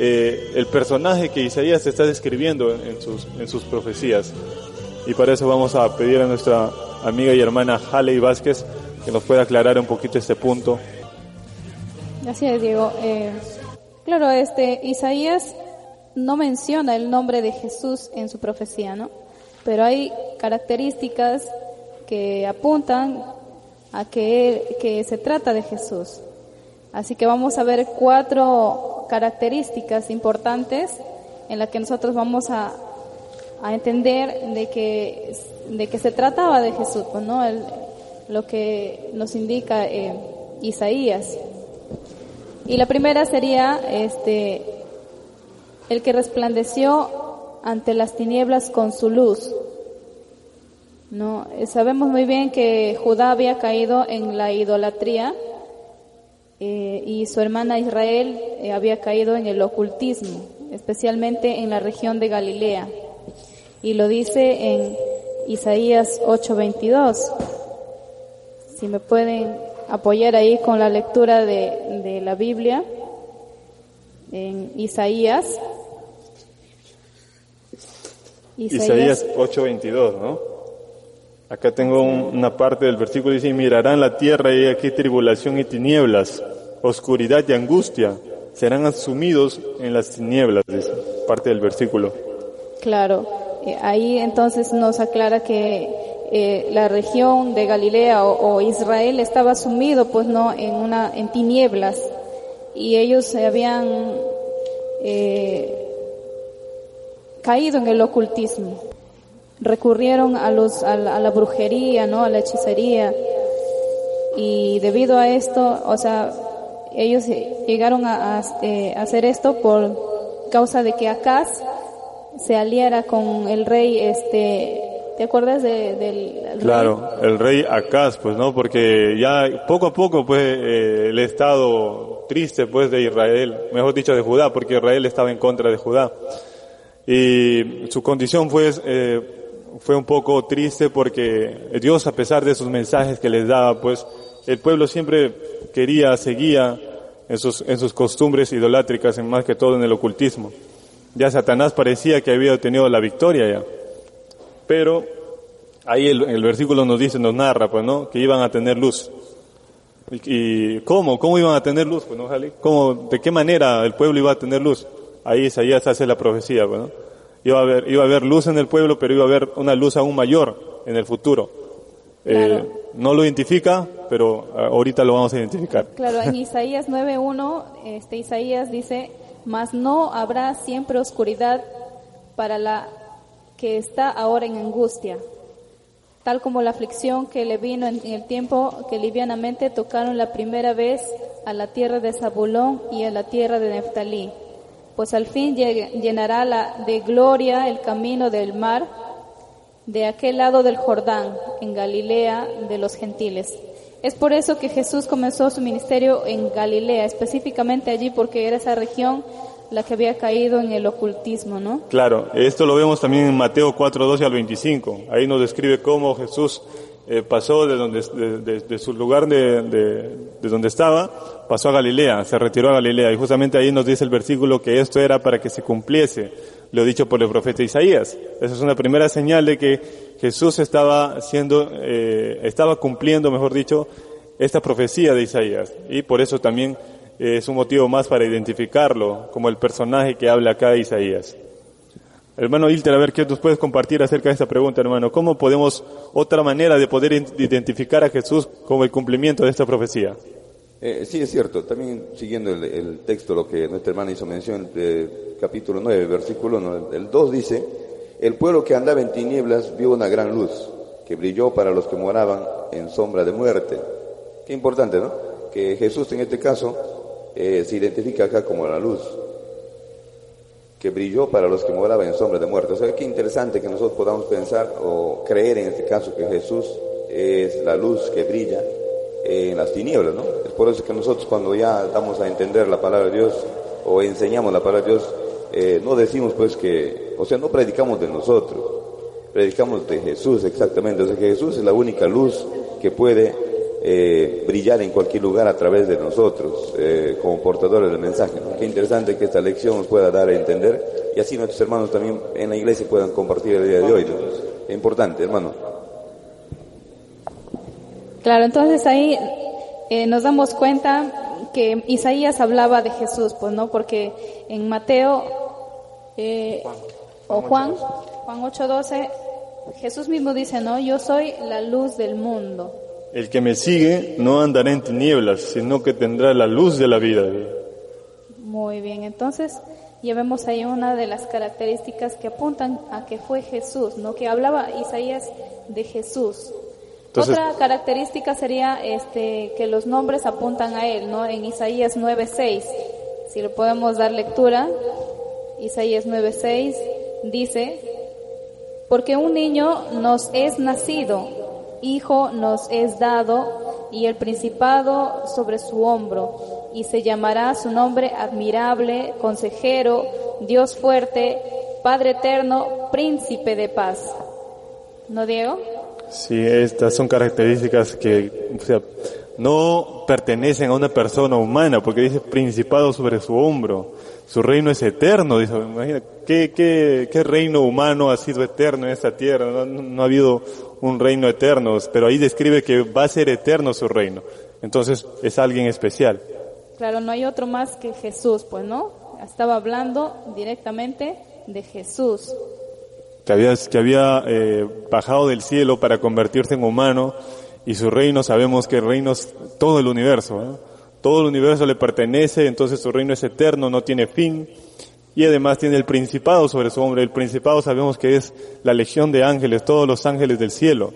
Eh, el personaje que Isaías está describiendo en sus, en sus profecías. Y para eso vamos a pedir a nuestra amiga y hermana Haley Vázquez que nos pueda aclarar un poquito este punto. Gracias, Diego. Eh, claro, este Isaías no menciona el nombre de Jesús en su profecía, ¿no? Pero hay características que apuntan a que, que se trata de Jesús. Así que vamos a ver cuatro características importantes en las que nosotros vamos a, a entender de que, de se trataba de Jesús, pues, ¿no? Lo que nos indica eh, Isaías. Y la primera sería este, el que resplandeció ante las tinieblas con su luz. No, sabemos muy bien que Judá había caído en la idolatría eh, y su hermana Israel eh, había caído en el ocultismo, especialmente en la región de Galilea. Y lo dice en Isaías 8:22. Si me pueden apoyar ahí con la lectura de, de la Biblia, en Isaías. Isaías 8:22, ¿no? Acá tengo un- una parte del versículo dice, mirarán la tierra y aquí tribulación y tinieblas, oscuridad y angustia, serán asumidos en las tinieblas, dice parte del versículo. Claro. Eh, ahí entonces nos aclara que eh, la región de Galilea o, o Israel estaba sumido pues no en una en tinieblas y ellos se habían eh, caído en el ocultismo recurrieron a los a la, a la brujería no a la hechicería y debido a esto o sea ellos llegaron a, a, eh, hacer esto por causa de que Acaz se aliara con el rey este ¿Te acuerdas de, del el Claro, el rey Acaz, pues, ¿no? Porque ya poco a poco, pues, eh, el estado triste, pues, de Israel, mejor dicho, de Judá, porque Israel estaba en contra de Judá. Y su condición fue, eh, fue un poco triste porque Dios, a pesar de sus mensajes que les daba, pues, el pueblo siempre quería, seguía en sus, en sus costumbres idolátricas, en más que todo en el ocultismo. Ya Satanás parecía que había obtenido la victoria ya. Pero ahí el, el, versículo nos dice, nos narra, pues, ¿no? Que iban a tener luz. ¿Y, cómo? ¿Cómo iban a tener luz? Pues, ¿no? ¿Cómo, ¿De qué manera el pueblo iba a tener luz? Ahí Isaías hace la profecía, pues, ¿no? Iba a haber, iba a haber luz en el pueblo, pero iba a haber una luz aún mayor en el futuro. Claro. Eh, no lo identifica, pero ahorita lo vamos a identificar. Claro, en *laughs* Isaías 9.1, este, Isaías dice, mas no habrá siempre oscuridad para la que está ahora en angustia, tal como la aflicción que le vino en el tiempo que livianamente tocaron la primera vez a la tierra de Zabulón y a la tierra de Neftalí, pues al fin llenará de gloria el camino del mar de aquel lado del Jordán, en Galilea de los gentiles. Es por eso que Jesús comenzó su ministerio en Galilea, específicamente allí porque era esa región la que había caído en el ocultismo, ¿no? Claro, esto lo vemos también en Mateo 4, 12 al 25. Ahí nos describe cómo Jesús eh, pasó de, donde, de, de, su lugar de, donde estaba, pasó a Galilea, se retiró a Galilea. Y justamente ahí nos dice el versículo que esto era para que se cumpliese lo dicho por el profeta Isaías. Esa es una primera señal de que Jesús estaba siendo, eh, estaba cumpliendo, mejor dicho, esta profecía de Isaías. Y por eso también es un motivo más para identificarlo como el personaje que habla acá de Isaías. Hermano Ilter, a ver qué nos puedes compartir acerca de esta pregunta, hermano. ¿Cómo podemos, otra manera de poder identificar a Jesús como el cumplimiento de esta profecía? Eh, sí, es cierto. También siguiendo el, texto, lo que nuestra hermana hizo mención, de capítulo 9, versículo 1, el 2 dice, el pueblo que andaba en tinieblas vio una gran luz que brilló para los que moraban en sombra de muerte. Qué importante, ¿no? Que Jesús en este caso eh, se identifica acá como la luz que brilló para los que moraban en sombra de muerte. O sea, qué interesante que nosotros podamos pensar o creer en este caso que Jesús es la luz que brilla en las tinieblas, ¿no? Es por eso que nosotros cuando ya damos a entender la palabra de Dios o enseñamos la palabra de Dios, eh, no decimos pues que, o sea, no predicamos de nosotros, predicamos de Jesús exactamente, o sea que Jesús es la única luz que puede eh, brillar en cualquier lugar a través de nosotros, eh, como portadores del mensaje. ¿no? Qué interesante que esta lección nos pueda dar a entender y así nuestros hermanos también en la iglesia puedan compartir el día de hoy. ¿no? Es importante, hermano. Claro, entonces ahí eh, nos damos cuenta que Isaías hablaba de Jesús, pues no, porque en Mateo eh, o Juan, Juan 8:12, Jesús mismo dice, no, yo soy la luz del mundo. El que me sigue no andará en tinieblas, sino que tendrá la luz de la vida. Muy bien, entonces ya vemos ahí una de las características que apuntan a que fue Jesús, ¿no? Que hablaba Isaías de Jesús. Otra característica sería este que los nombres apuntan a él, ¿no? En Isaías 9:6. Si le podemos dar lectura, Isaías 9:6 dice, porque un niño nos es nacido, hijo nos es dado, y el principado sobre su hombro, y se llamará su nombre admirable, consejero, Dios fuerte, Padre eterno, príncipe de paz. ¿No, Diego? Sí, estas son características que o sea, no pertenecen a una persona humana, porque dice principado sobre su hombro. Su reino es eterno, dice, imagina, ¿qué, qué, qué reino humano ha sido eterno en esta tierra? No, no, ha habido un reino eterno, pero ahí describe que va a ser eterno su reino. Entonces es alguien especial. Claro, no hay otro más que Jesús, pues no. Estaba hablando directamente de Jesús. Que había, que había eh, bajado del cielo para convertirse en humano y su reino, sabemos que el reino es todo el universo, ¿eh? todo el universo le pertenece, entonces su reino es eterno, no tiene fin y además tiene el principado sobre su hombre. El principado sabemos que es la legión de ángeles, todos los ángeles del cielo,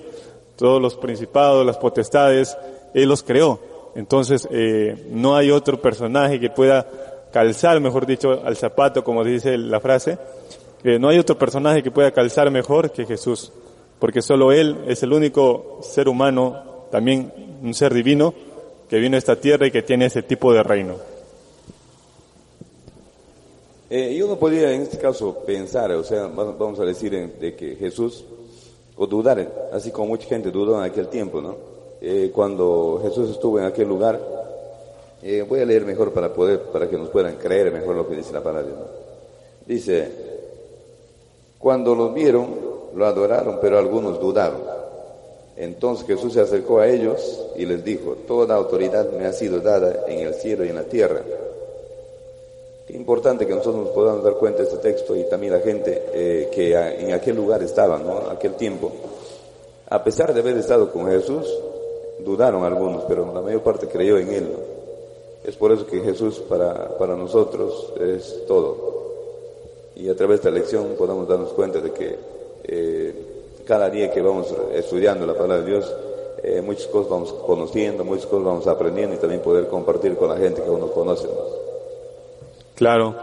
todos los principados, las potestades, Él los creó. Entonces, eh, no hay otro personaje que pueda calzar, mejor dicho, al zapato, como dice la frase, eh, no hay otro personaje que pueda calzar mejor que Jesús, porque solo Él es el único ser humano, también un ser divino, que viene a esta tierra y que tiene ese tipo de reino. Eh, y uno podría en este caso pensar, o sea, vamos a decir de que Jesús, o dudar, así como mucha gente dudó en aquel tiempo, ¿no? Eh, cuando Jesús estuvo en aquel lugar, voy a leer mejor para poder, para que nos puedan creer mejor lo que dice la palabra. Dice, cuando los vieron, lo adoraron, pero algunos dudaron. Entonces Jesús se acercó a ellos y les dijo, toda autoridad me ha sido dada en el cielo y en la tierra. Qué importante que nosotros nos podamos dar cuenta de este texto y también la gente eh, que en aquel lugar estaba, ¿no? Aquel tiempo. A pesar de haber estado con Jesús, dudaron algunos, pero la mayor parte creyó en Él. Es por eso que Jesús para, para nosotros es todo. Y a través de esta lección podemos darnos cuenta de que eh, cada día que vamos estudiando la palabra de Dios, eh, muchas cosas vamos conociendo, muchas cosas vamos aprendiendo y también poder compartir con la gente que uno conoce. Claro,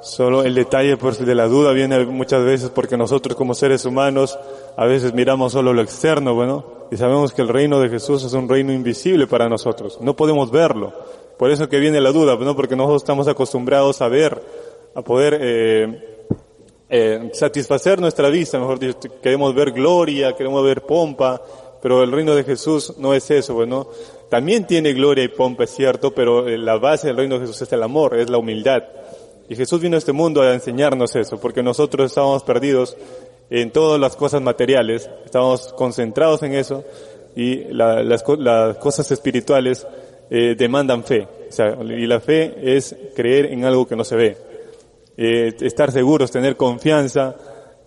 solo el detalle pues, de la duda viene muchas veces porque nosotros como seres humanos a veces miramos solo lo externo, bueno, y sabemos que el reino de Jesús es un reino invisible para nosotros, no podemos verlo. Por eso que viene la duda, ¿no? Porque nosotros estamos acostumbrados a ver, a poder eh, eh, satisfacer nuestra vista, mejor dicho, queremos ver gloria, queremos ver pompa, pero el reino de Jesús no es eso, bueno. También tiene gloria y pompa, es cierto, pero eh, la base del reino de Jesús es el amor, es la humildad. Y Jesús vino a este mundo a enseñarnos eso, porque nosotros estábamos perdidos en todas las cosas materiales, estábamos concentrados en eso, y las, las, cosas espirituales eh, demandan fe. O sea, y la fe es creer en algo que no se ve. Eh, estar seguros, tener confianza,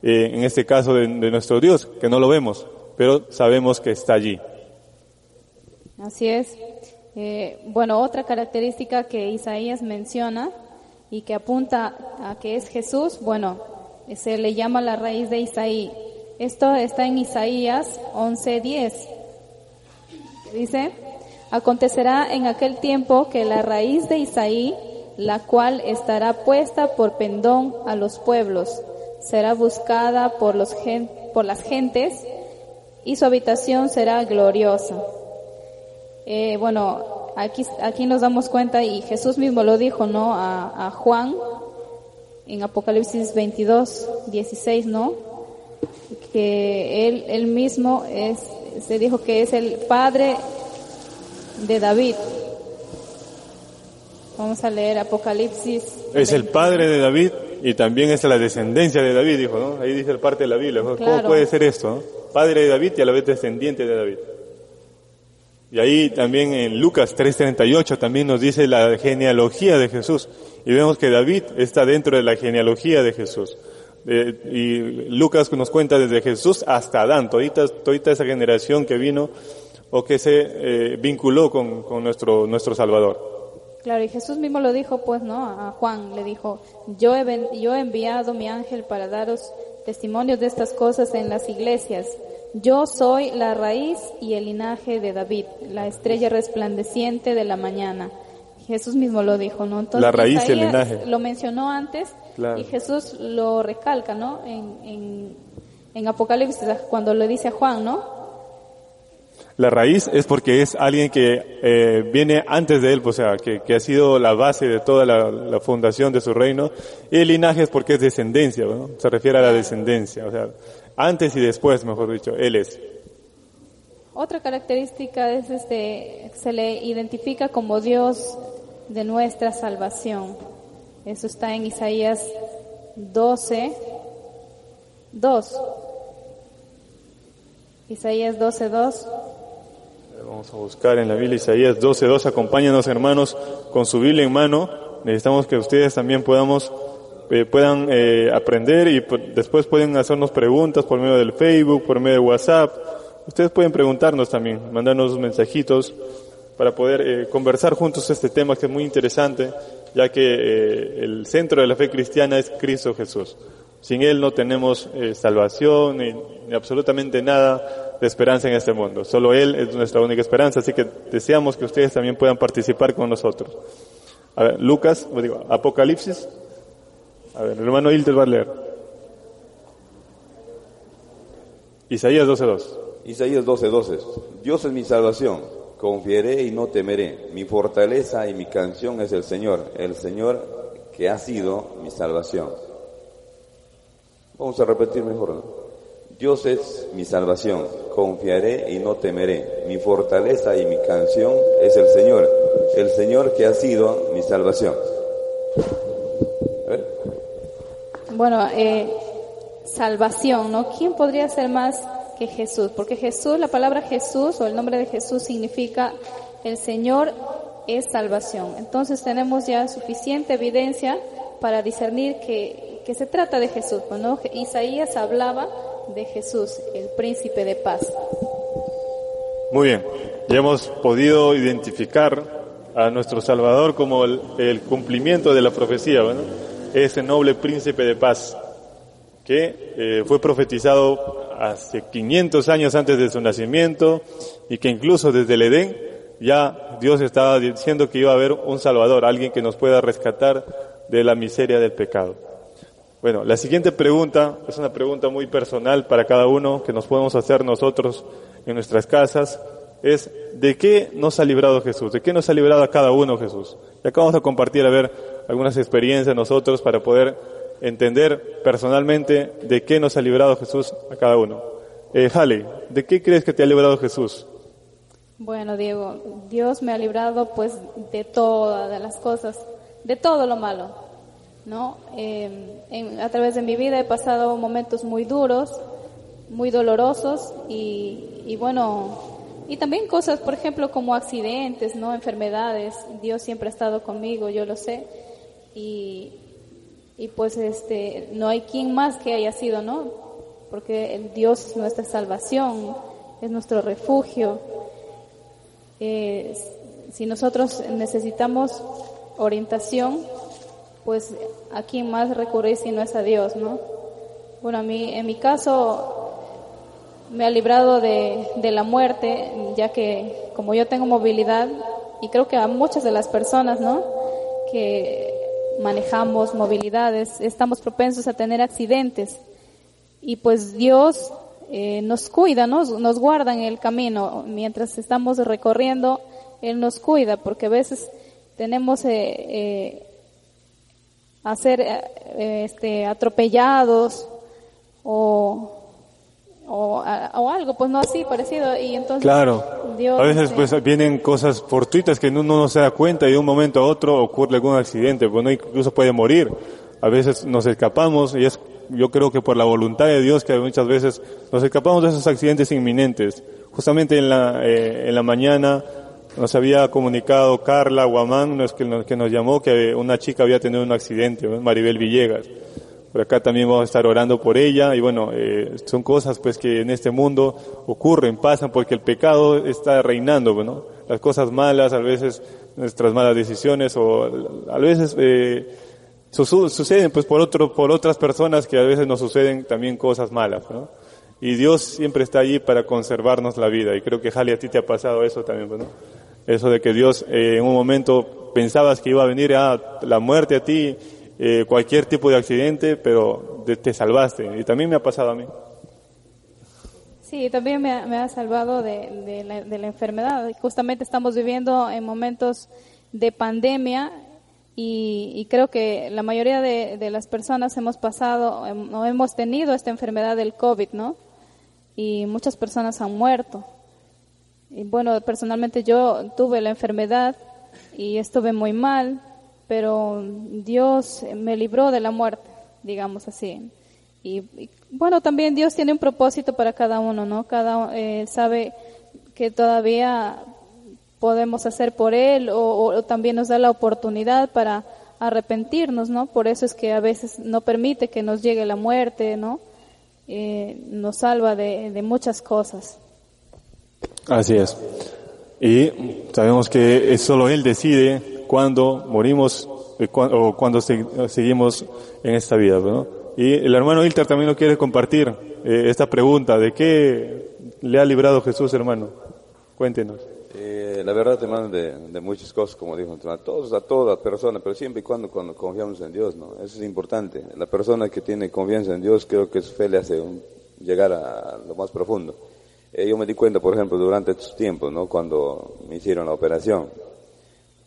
eh, en este caso de, nuestro Dios, que no lo vemos, pero sabemos que está allí. Así es. Eh, bueno, otra característica que Isaías menciona y que apunta a que es Jesús, bueno, se le llama la raíz de Isaí. Esto está en Isaías 11:10. Dice, acontecerá en aquel tiempo que la raíz de Isaí, la cual estará puesta por pendón a los pueblos, será buscada por, los por las gentes y su habitación será gloriosa. Eh, bueno, aquí, aquí nos damos cuenta y Jesús mismo lo dijo, ¿no? A, Juan en Apocalipsis 22, 16, ¿no? Que él, él mismo es, se dijo que es el padre de David. Vamos a leer Apocalipsis. Es el padre de David y también es la descendencia de David, dijo, ¿no? Ahí dice el parte de la Biblia. ¿Cómo puede ser esto? Padre de David y a la vez descendiente de David. Y ahí también en Lucas 3:38 también nos dice la genealogía de Jesús. Y vemos que David está dentro de la genealogía de Jesús. y Lucas nos cuenta desde Jesús hasta Adán, todita, esa generación que vino o que se eh, vinculó con, con, nuestro, nuestro Salvador. Claro, y Jesús mismo lo dijo, pues, ¿no? A Juan le dijo, yo he, yo he enviado mi ángel para daros testimonios de estas cosas en las iglesias. Yo soy la raíz y el linaje de David, la estrella resplandeciente de la mañana. Jesús mismo lo dijo, ¿no? Entonces, la raíz y el linaje. Lo mencionó antes y Jesús lo recalca, ¿no? En, en, en Apocalipsis, cuando lo dice a Juan, ¿no? La raíz es porque es alguien que eh, viene antes de él, o sea, que, ha sido la base de toda la, la, fundación de su reino. Y el linaje es porque es descendencia, ¿no? Se refiere a la descendencia, o sea, antes y después, mejor dicho, Él es. Otra característica es este, se le identifica como Dios de nuestra salvación. Eso está en Isaías 12, 2. Isaías 12, 2. Vamos a buscar en la Biblia Isaías 12, 2. Acompáñanos hermanos con su Biblia en mano. Necesitamos que ustedes también podamos eh, puedan eh, aprender y después pueden hacernos preguntas por medio del Facebook, por medio de WhatsApp. Ustedes pueden preguntarnos también, mandarnos mensajitos para poder eh, conversar juntos este tema que es muy interesante, ya que eh, el centro de la fe cristiana es Cristo Jesús. Sin Él no tenemos eh, salvación ni, absolutamente nada de esperanza en este mundo. Solo Él es nuestra única esperanza, así que deseamos que ustedes también puedan participar con nosotros. A ver, Lucas, digo, Apocalipsis. A ver, el hermano Hilter va a leer. Isaías 12.2. Isaías 12:12. Dios es mi salvación, confiaré y no temeré. Mi fortaleza y mi canción es el Señor, el Señor que ha sido mi salvación. Vamos a repetir mejor. Dios es mi salvación, confiaré y no temeré. Mi fortaleza y mi canción es el Señor, el Señor que ha sido mi salvación. Bueno, eh, salvación, ¿no? ¿Quién podría ser más que Jesús? Porque Jesús, la palabra Jesús o el nombre de Jesús significa el Señor es salvación. Entonces tenemos ya suficiente evidencia para discernir que, que se trata de Jesús. Bueno, Isaías hablaba de Jesús, el príncipe de paz. Muy bien, ya hemos podido identificar a nuestro Salvador como el, cumplimiento de la profecía, ¿bueno? ese noble príncipe de paz que eh, fue profetizado hace 500 años antes de su nacimiento y que incluso desde el Edén ya Dios estaba diciendo que iba a haber un Salvador, alguien que nos pueda rescatar de la miseria del pecado. Bueno, la siguiente pregunta es una pregunta muy personal para cada uno que nos podemos hacer nosotros en nuestras casas. Es, ¿de qué nos ha librado Jesús? ¿De qué nos ha librado a cada uno Jesús? Y acá vamos a compartir, a ver, algunas experiencias nosotros para poder entender personalmente de qué nos ha librado Jesús a cada uno. Eh, Hale, ¿de qué crees que te ha librado Jesús? Bueno, Diego, Dios me ha librado pues de todas las cosas, de todo lo malo, ¿no? Eh, en- a través de mi vida he pasado momentos muy duros, muy dolorosos y, y bueno, y también cosas, por ejemplo, como accidentes, ¿no? Enfermedades. Dios siempre ha estado conmigo, yo lo sé. Y, y pues este, no hay quien más que haya sido, ¿no? Porque el Dios es nuestra salvación, es nuestro refugio. Eh, si nosotros necesitamos orientación, pues a quién más recurrir si no es a Dios, ¿no? Bueno, a mí, en mi caso, me ha librado de, de la muerte, ya que como yo tengo movilidad, y creo que a muchas de las personas, ¿no? Que manejamos movilidades, estamos propensos a tener accidentes. Y pues Dios eh, nos cuida, ¿no? nos guarda en el camino. Mientras estamos recorriendo, Él nos cuida, porque a veces tenemos eh, eh, a ser eh, este, atropellados o, o, o algo, pues no así, parecido. Y entonces Claro. Dios, A veces pues vienen cosas fortuitas que uno no se da cuenta y de un momento a otro ocurre algún accidente, pues uno incluso puede morir. A veces nos escapamos y es yo creo que por la voluntad de Dios que muchas veces nos escapamos de esos accidentes inminentes. Justamente en la, eh, en la mañana nos había comunicado Carla Guamán, que, nos, llamó que una chica había tenido un accidente. Maribel Villegas. Por acá también vamos a estar orando por ella y bueno, eh, son cosas pues que en este mundo ocurren, pasan porque el pecado está reinando. Las cosas malas, a veces nuestras malas decisiones o a veces eh, su- suceden pues por otro, por otras personas que a veces nos suceden también cosas malas. Y Dios siempre está allí para conservarnos la vida y creo que Jali a ti te ha pasado eso también, pues, ¿no? Eso de que Dios eh, en un momento pensabas que iba a venir a la muerte a ti, eh, cualquier tipo de accidente, pero te salvaste. Y también me ha pasado a mí. Sí, también me ha, salvado de, la, enfermedad. Justamente estamos viviendo en momentos de pandemia y, creo que la mayoría de, de las personas hemos pasado em, o hemos tenido esta enfermedad del COVID, ¿no? Y muchas personas han muerto. Y bueno, personalmente yo tuve la enfermedad y estuve muy mal, pero Dios me libró de la muerte, digamos así. Y, bueno, también Dios tiene un propósito para cada uno, ¿no? Cada eh, sabe que todavía podemos hacer por Él o, o también nos da la oportunidad para arrepentirnos, ¿no? Por eso es que a veces no permite que nos llegue la muerte, ¿no? Eh, nos salva de, de muchas cosas. Así es. Y sabemos que solo Él decide cuándo morimos eh, o cuándo se- seguimos en esta vida. ¿no? Y el hermano Hilter también nos quiere compartir eh, esta pregunta. ¿De qué le ha librado Jesús, hermano? Cuéntenos. La verdad, hermano, de, de muchas cosas, como dijo, a todos, a todas personas, pero siempre y cuando, cuando confiamos en Dios, ¿no? Eso es importante. La persona que tiene confianza en Dios, creo que su fe le hace llegar a, lo más profundo. Eh, yo me di cuenta, por ejemplo, durante estos tiempos, ¿no? Cuando me hicieron la operación,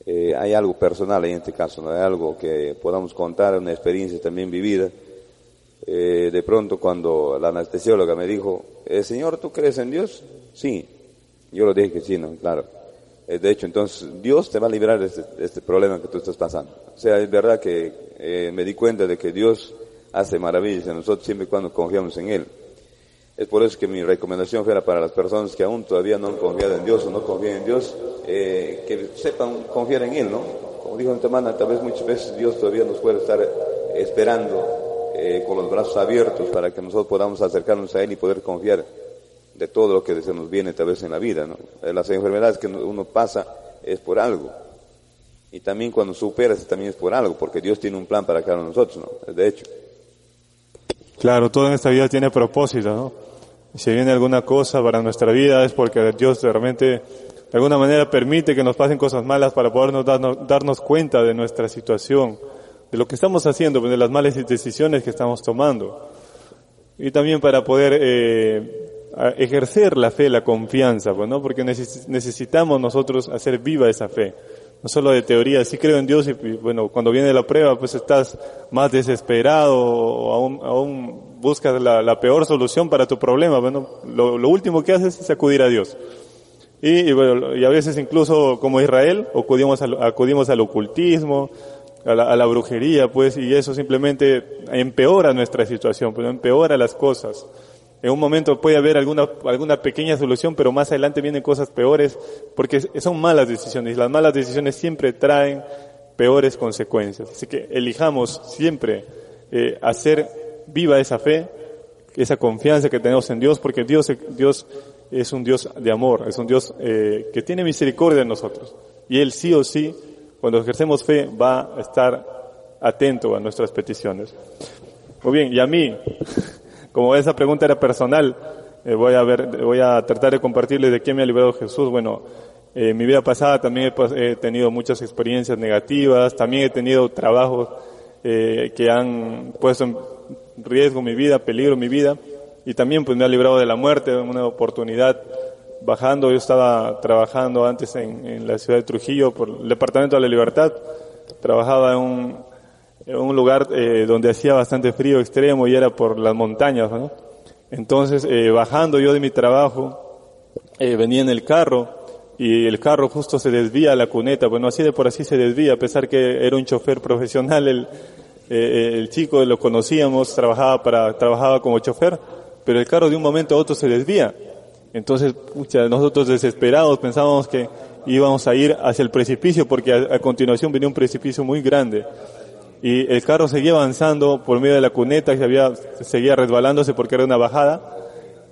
eh, hay algo personal en este caso, ¿no? Hay algo que podamos contar, una experiencia también vivida. Eh, de pronto cuando la anestesióloga me dijo, eh, Señor, ¿tú crees en Dios? Sí. Yo lo dije que sí, ¿no? Claro. Eh, de hecho, entonces, Dios te va a liberar de este, de este problema que tú estás pasando. O sea, es verdad que eh, me di cuenta de que Dios hace maravillas en nosotros siempre y cuando confiamos en Él. Es por eso que mi recomendación fuera para las personas que aún todavía no han confiado en Dios o no confían en Dios, eh, que sepan confiar en Él, ¿no? Como dijo mi hermana, tal vez muchas veces Dios todavía nos puede estar esperando con los brazos abiertos para que nosotros podamos acercarnos a Él y poder confiar de todo lo que se nos viene tal vez en la vida, ¿no? Eh, Las enfermedades que uno pasa es por algo. Y también cuando superas también es por algo, porque Dios tiene un plan para cada uno de nosotros, ¿no? De hecho. Claro, todo en esta vida tiene propósito, ¿no? Si viene alguna cosa para nuestra vida es porque Dios realmente de alguna manera permite que nos pasen cosas malas para podernos darnos, darnos cuenta de nuestra situación, de lo que estamos haciendo, de las malas decisiones que estamos tomando. Y también para poder eh, ejercer la fe, la confianza, pues, ¿no? Porque neces- necesitamos nosotros hacer viva esa fe. No solo de teoría, sí creo en Dios y, bueno, cuando viene la prueba pues estás más desesperado o aún, aún buscas la, peor solución para tu problema. Bueno, lo, lo último que haces es acudir a Dios. Y, bueno, y a veces incluso como Israel acudimos al, acudimos al ocultismo, a la, a la brujería, pues, y eso simplemente empeora nuestra situación, pues empeora las cosas. En un momento puede haber alguna, alguna pequeña solución, pero más adelante vienen cosas peores, porque son malas decisiones, las malas decisiones siempre traen peores consecuencias. Así que elijamos siempre eh, hacer viva esa fe, esa confianza que tenemos en Dios, porque Dios, Dios es un Dios de amor, es un Dios eh, que tiene misericordia de nosotros. Y Él sí o sí, cuando ejercemos fe, va a estar atento a nuestras peticiones. Muy bien, y a mí, *laughs* como esa pregunta era personal, eh, voy a ver, voy a tratar de compartirles de qué me ha librado Jesús. Bueno, eh, en mi vida pasada también he, he tenido muchas experiencias negativas, también he tenido trabajos eh, que han puesto en riesgo mi vida, peligro mi vida, y también pues me ha librado de la muerte, una oportunidad bajando, yo estaba trabajando antes en, en la ciudad de Trujillo por el Departamento de la Libertad, trabajaba en un, en un lugar eh, donde hacía bastante frío extremo y era por las montañas, ¿no? Entonces, eh, bajando yo de mi trabajo, eh, venía en el carro y el carro justo se desvía a la cuneta, bueno, así de por así se desvía, a pesar que era un chofer *laughs* profesional, el, eh, el chico lo conocíamos, trabajaba para, trabajaba como chofer, pero el carro de un momento a otro se desvía. Entonces, pucha, nosotros desesperados pensábamos que íbamos a ir hacia el precipicio porque a continuación venía un precipicio muy grande. Y el carro seguía avanzando por medio de la cuneta, que había, seguía resbalándose porque era una bajada.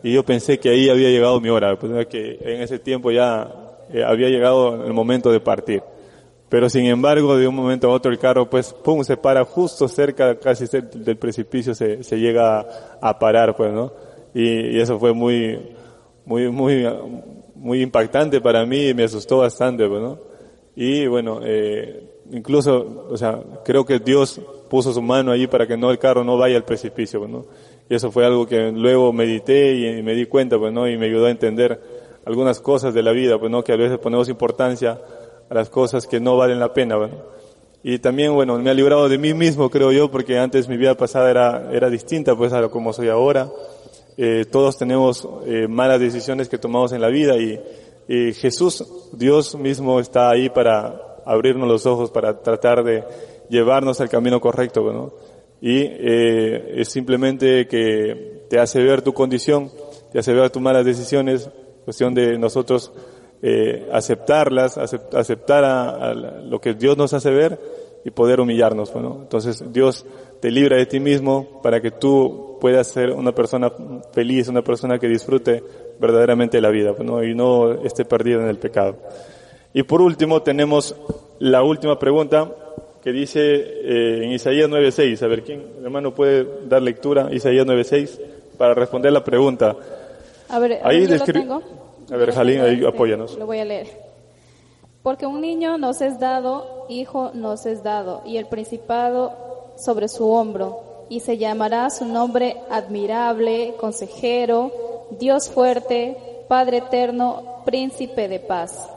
Y yo pensé que ahí había llegado mi hora, pues, que en ese tiempo ya eh, había llegado el momento de partir. Pero sin embargo, de un momento a otro el carro, pues, pum, se para justo cerca, casi del precipicio, se, se llega a parar, pues, ¿no? Y, y eso fue muy, muy, muy, muy impactante para mí y me asustó bastante, pues, ¿no? Y bueno, eh, incluso, o sea, creo que Dios puso su mano allí para que no el carro no vaya al precipicio, ¿no? Y eso fue algo que luego medité y, y me di cuenta, pues, ¿no? Y me ayudó a entender algunas cosas de la vida, pues, ¿no? Que a veces ponemos importancia a las cosas que no valen la pena, bueno. Y también, bueno, me ha librado de mí mismo, creo yo, porque antes mi vida pasada era, era distinta, pues, a lo como soy ahora. Eh, todos tenemos eh, malas decisiones que tomamos en la vida y, y Jesús, Dios mismo está ahí para abrirnos los ojos, para tratar de llevarnos al camino correcto, ¿no? Y eh, es simplemente que te hace ver tu condición, te hace ver tus malas decisiones, cuestión de nosotros eh, aceptarlas, acep- aceptar a, lo que Dios nos hace ver y poder humillarnos. Bueno, entonces Dios te libra de ti mismo para que tú puedas ser una persona feliz, una persona que disfrute verdaderamente la vida ¿no? y no esté perdida en el pecado. Y por último tenemos la última pregunta que dice eh, en Isaías 9.6. A ver, ¿quién, hermano, puede dar lectura? Isaías 9.6 para responder la pregunta. A ver, Ahí ver, yo lo descri- tengo. A ver, Jalín, ahí este, apóyanos. Lo voy a leer. Porque un niño nos es dado, hijo nos es dado, y el principado sobre su hombro, y se llamará su nombre admirable, consejero, Dios fuerte, Padre eterno, príncipe de paz.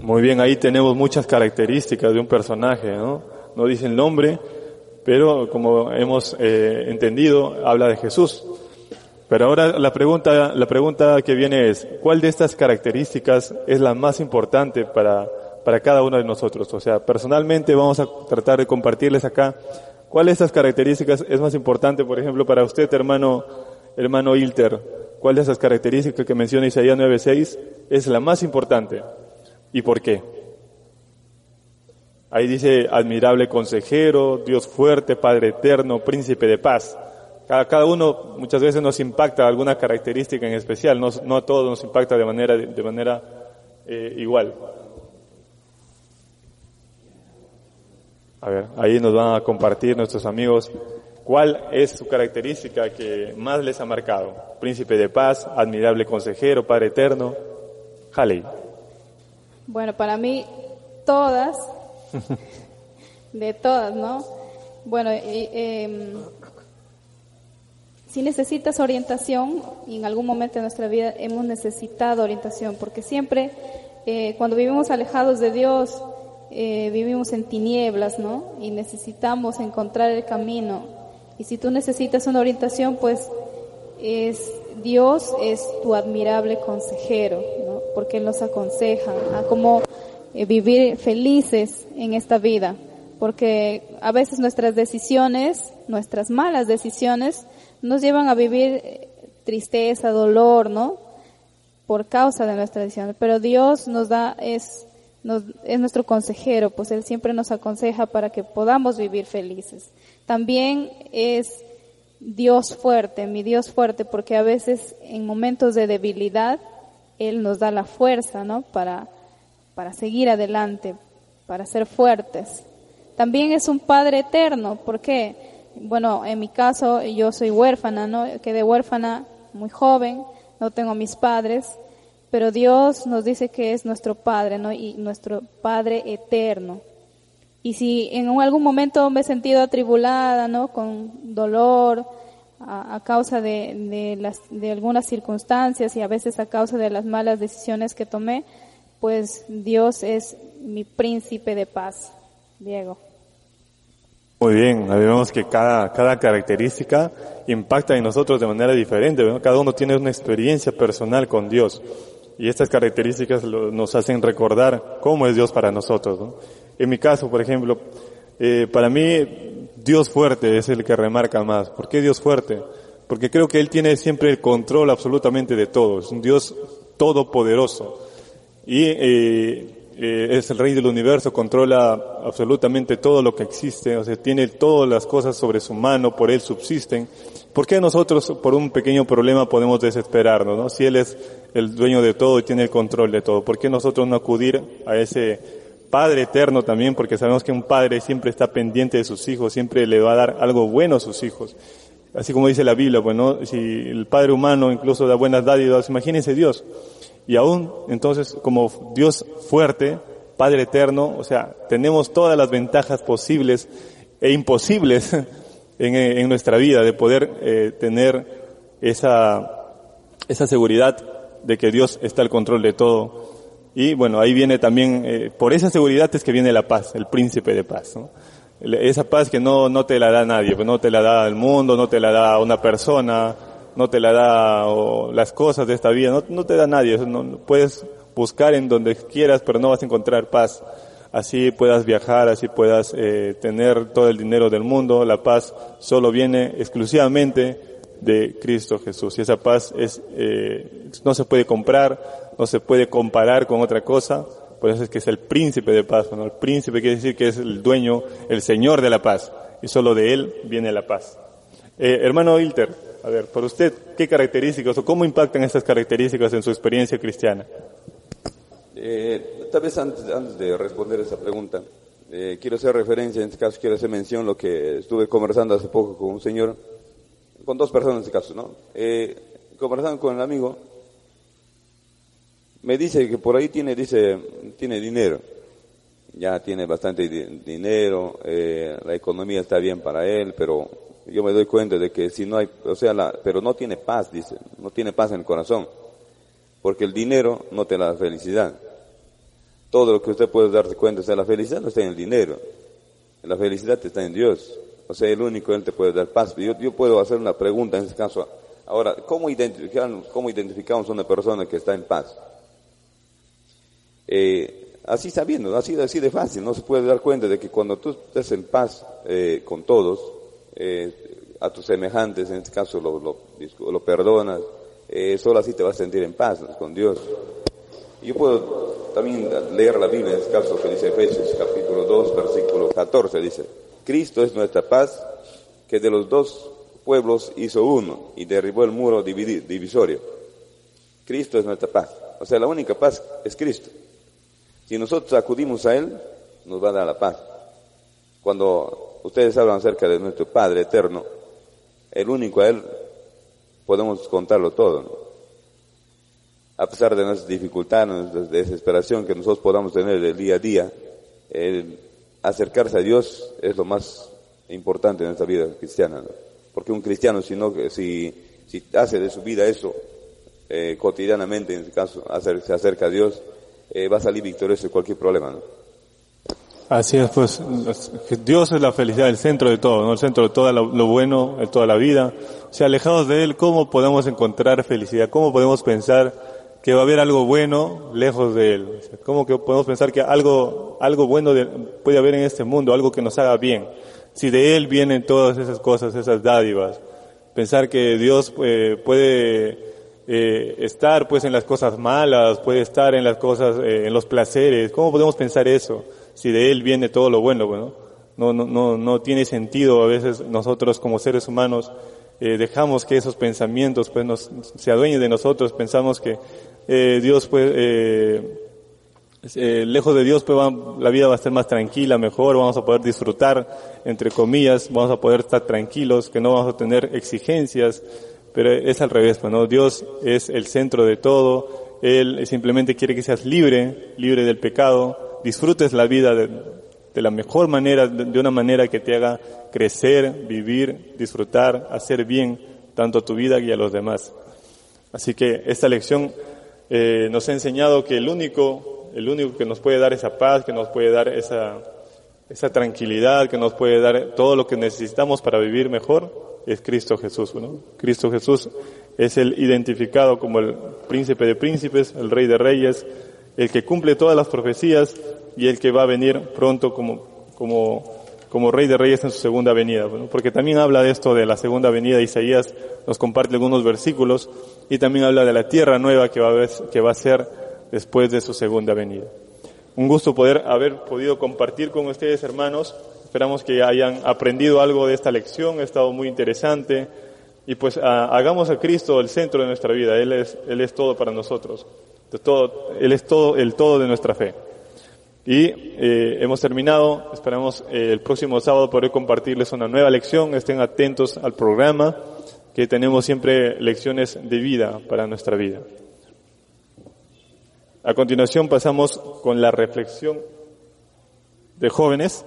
Muy bien, ahí tenemos muchas características de un personaje, ¿no? No dice el nombre, pero como hemos eh, entendido, habla de Jesús. Pero ahora la pregunta, la pregunta que viene es, ¿cuál de estas características es la más importante para, para cada uno de nosotros? O sea, personalmente vamos a tratar de compartirles acá, ¿cuál de estas características es más importante, por ejemplo, para usted, hermano, hermano Ilter? ¿Cuál de esas características que menciona Isaías 9.6 es la más importante? ¿Y por qué? Ahí dice admirable consejero, Dios fuerte, Padre eterno, príncipe de paz. Cada, cada uno muchas veces nos impacta alguna característica en especial, no, no a todos nos impacta de manera, de manera eh, igual. A ver, ahí nos van a compartir nuestros amigos cuál es su característica que más les ha marcado. Príncipe de paz, admirable consejero, Padre eterno. Jalei. Bueno, para mí, todas, *laughs* de todas, ¿no? Bueno, y, em, si necesitas orientación, y en algún momento de nuestra vida hemos necesitado orientación, porque siempre eh, cuando vivimos alejados de Dios, eh, vivimos en tinieblas, ¿no? Y necesitamos encontrar el camino. Y si tú necesitas una orientación, pues es Dios es tu admirable consejero. Porque nos aconseja a cómo eh, vivir felices en esta vida. Porque a veces nuestras decisiones, nuestras malas decisiones, nos llevan a vivir eh, tristeza, dolor, ¿no? Por causa de nuestras decisiones. Pero Dios nos da, es, es nuestro consejero, pues Él siempre nos aconseja para que podamos vivir felices. También es Dios fuerte, mi Dios fuerte, porque a veces en momentos de debilidad Él nos da la fuerza, ¿no? Para, para seguir adelante, para ser fuertes. También es un Padre eterno, ¿por qué? Bueno, en mi caso yo soy huérfana, ¿no? Quedé huérfana muy joven, no tengo mis padres, pero Dios nos dice que es nuestro Padre, ¿no? Y nuestro Padre eterno. Y si en algún momento me he sentido atribulada, ¿no? Con dolor a, a causa de, de, las, de algunas circunstancias y a veces a causa de las malas decisiones que tomé, pues Dios es mi príncipe de paz. Diego. Muy bien, ahí vemos que cada, cada característica impacta en nosotros de manera diferente, ¿no? cada uno tiene una experiencia personal con Dios y estas características lo- nos hacen recordar cómo es Dios para nosotros. ¿no? En mi caso, por ejemplo, eh, para mí Dios fuerte es el que remarca más. ¿Por qué Dios fuerte? Porque creo que Él tiene siempre el control absolutamente de todo, es un Dios todopoderoso y eh, eh, es el rey del universo, controla absolutamente todo lo que existe, o sea, tiene todas las cosas sobre su mano, por él subsisten. ¿Por qué nosotros por un pequeño problema podemos desesperarnos, no? Si él es el dueño de todo y tiene el control de todo, ¿por qué nosotros no acudir a ese Padre eterno también? Porque sabemos que un padre siempre está pendiente de sus hijos, siempre le va a dar algo bueno a sus hijos. Así como dice la Biblia, bueno, si el Padre humano incluso da buenas dádivas, imagínense Dios. Y aún, entonces, como Dios fuerte, Padre eterno, o sea, tenemos todas las ventajas posibles e imposibles *laughs* en, en nuestra vida de poder eh, tener esa, esa seguridad de que Dios está al control de todo. Y bueno, ahí viene también, eh, por esa seguridad es que viene la paz, el príncipe de paz. ¿no? Esa paz que no, no te la da nadie, pues no te la da el mundo, no te la da una persona, no te la da las cosas de esta vida, no, no te da nadie, no, puedes buscar en donde quieras, pero no vas a encontrar paz. Así puedas viajar, así puedas eh, tener todo el dinero del mundo, la paz solo viene exclusivamente de Cristo Jesús. Y esa paz es, eh, no se puede comprar, no se puede comparar con otra cosa, Por eso es que es el príncipe de paz, ¿no? El príncipe quiere decir que es el dueño, el señor de la paz. Y solo de él viene la paz. Eh, hermano Hilter, a ver, por usted, ¿qué características o cómo impactan estas características en su experiencia cristiana? Eh, tal vez antes, de responder esa pregunta, eh, quiero hacer referencia, en este caso quiero hacer mención lo que estuve conversando hace poco con un señor, con dos personas en este caso, ¿no? Conversando con el amigo, me dice que por ahí tiene, dice, tiene dinero, ya tiene bastante di dinero, eh, la economía está bien para él, pero yo me doy cuenta de que si no hay, o sea, la, pero no tiene paz, dice, no tiene paz en el corazón, porque el dinero no te da felicidad. Todo lo que usted puede darse cuenta, o sea, la felicidad no está en el dinero, la felicidad está en Dios, o sea, el único Él te puede dar paz. Yo, yo puedo hacer una pregunta en este caso, ahora, ¿cómo identificamos, cómo identificamos a una persona que está en paz? Eh, así sabiendo, así, así de fácil, no se puede dar cuenta de que cuando tú estés en paz eh, con todos, eh, a tus semejantes, en este caso lo, lo, perdonas, solo así te vas a sentir en paz con Dios. Yo puedo también leer la Biblia en este caso que dice Efesios capítulo 2, versículo 14, dice, Cristo es nuestra paz, que de los dos pueblos hizo uno y derribó el muro divisorio. Cristo es nuestra paz. O sea, la única paz es Cristo. Si nosotros acudimos a Él, nos va a dar la paz. Cuando ustedes hablan acerca de nuestro Padre eterno, el único a Él podemos contarlo todo. A pesar de nuestras dificultades, nuestra desesperación que nosotros podamos tener el día a día, el acercarse a Dios es lo más importante en nuestra vida cristiana. Porque un cristiano, si, no, si, si hace de su vida eso eh, cotidianamente, en este caso, se acerca a Dios, eh, va a salir victorioso de cualquier problema, ¿no? Así es, pues Dios es la felicidad, el centro de todo, ¿no? El centro de todo lo, bueno, de toda la vida. O sea, alejados de Él, ¿cómo podemos encontrar felicidad? ¿Cómo podemos pensar que va a haber algo bueno lejos de Él? ¿Cómo que podemos pensar que algo, algo bueno de, puede haber en este mundo, algo que nos haga bien? Si de Él vienen todas esas cosas, esas dádivas. Pensar que Dios eh, puede eh, estar pues en las cosas malas, puede estar en las cosas, eh, en los placeres. ¿Cómo podemos pensar eso? Si de Él viene todo lo bueno, bueno. No, no, no, no tiene sentido a veces nosotros como seres humanos eh, dejamos que esos pensamientos pues nos, se adueñen de nosotros, pensamos que eh, Dios pues, eh, eh, lejos de Dios pues va, la vida va a ser más tranquila, mejor, vamos a poder disfrutar, entre comillas, vamos a poder estar tranquilos, que no vamos a tener exigencias, pero es al revés, pues, ¿no? Dios es el centro de todo, Él simplemente quiere que seas libre, libre del pecado, disfrutes la vida de, la mejor manera, de, de una manera que te haga crecer, vivir, disfrutar, hacer bien, tanto a tu vida y a los demás. Así que esta lección eh, nos ha enseñado que el único, el único que nos puede dar esa paz, que nos puede dar esa, esa tranquilidad, que nos puede dar todo lo que necesitamos para vivir mejor, es Cristo Jesús. ¿no? Cristo Jesús es el identificado como el príncipe de príncipes, el rey de reyes, el que cumple todas las profecías y el que va a venir pronto como, como, como rey de reyes en su segunda venida. ¿no? Porque también habla de esto de la segunda venida, Isaías nos comparte algunos versículos y también habla de la tierra nueva que va a, que va a ser después de su segunda venida. Un gusto poder haber podido compartir con ustedes, hermanos. Esperamos que hayan aprendido algo de esta lección, ha estado muy interesante. Y pues a, hagamos a Cristo el centro de nuestra vida. Él es, Él es todo para nosotros. De todo, Él es todo, el todo de nuestra fe. Y eh, hemos terminado. Esperamos eh, el próximo sábado poder compartirles una nueva lección. Estén atentos al programa, que tenemos siempre lecciones de vida para nuestra vida. A continuación pasamos con la reflexión de jóvenes.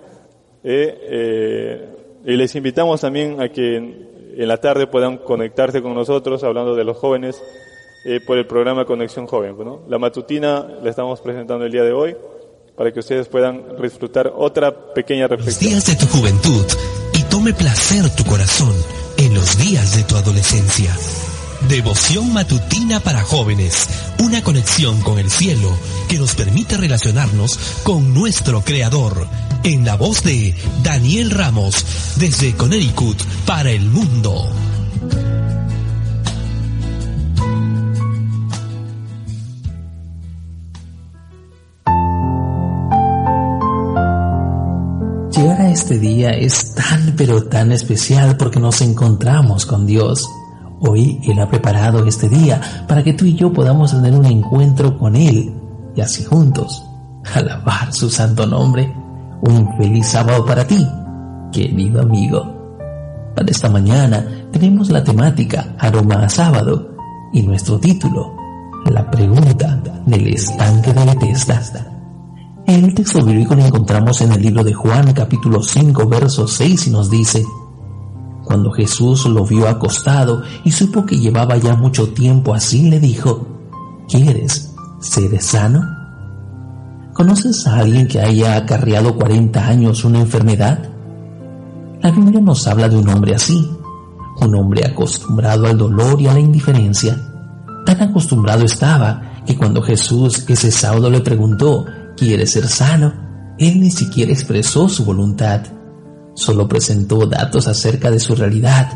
Eh, eh, y les invitamos también a que en, en, la tarde puedan conectarse con nosotros hablando de los jóvenes eh, por el programa Conexión Joven. ¿no? La matutina la estamos presentando el día de hoy para que ustedes puedan disfrutar otra pequeña reflexión. Los días de tu juventud y tome placer tu corazón en los días de tu adolescencia. Devoción matutina para jóvenes, una conexión con el cielo que nos permite relacionarnos con nuestro Creador. En la voz de Daniel Ramos, desde Connecticut para el mundo. Llegar a este día es tan pero tan especial porque nos encontramos con Dios Hoy Él ha preparado este día para que tú y yo podamos tener un encuentro con Él y así juntos alabar su santo nombre. Un feliz sábado para ti, querido amigo. Para esta mañana tenemos la temática Aroma a Sábado y nuestro título, La pregunta del estanque de Bethesda. El texto bíblico lo encontramos en el libro de Juan capítulo 5 verso 6 y nos dice, Cuando Jesús lo vio acostado y supo que llevaba ya mucho tiempo así, le dijo, ¿quieres ser sano? ¿Conoces a alguien que haya acarreado 40 años una enfermedad? La Biblia nos habla de un hombre así, un hombre acostumbrado al dolor y a la indiferencia. Tan acostumbrado estaba que cuando Jesús ese sábado le preguntó, ¿quieres ser sano? Él ni siquiera expresó su voluntad, solo presentó datos acerca de su realidad.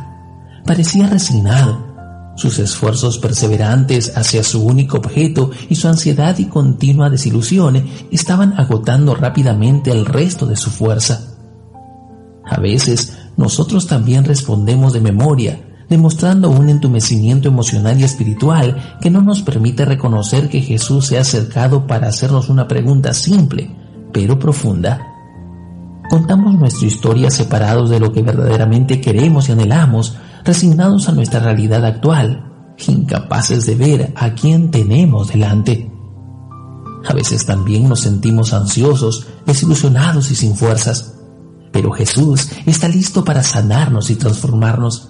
Parecía resignado. Sus esfuerzos perseverantes hacia su único objeto y su ansiedad y continua desilusión estaban agotando rápidamente el resto de su fuerza. A veces nosotros también respondemos de memoria, demostrando un entumecimiento emocional y espiritual que no nos permite reconocer que Jesús se ha acercado para hacernos una pregunta simple, pero profunda. Contamos nuestra historia separados de lo que verdaderamente queremos y anhelamos, resignados a nuestra realidad actual, incapaces de ver a quién tenemos delante. A veces también nos sentimos ansiosos, desilusionados y sin fuerzas, pero Jesús está listo para sanarnos y transformarnos.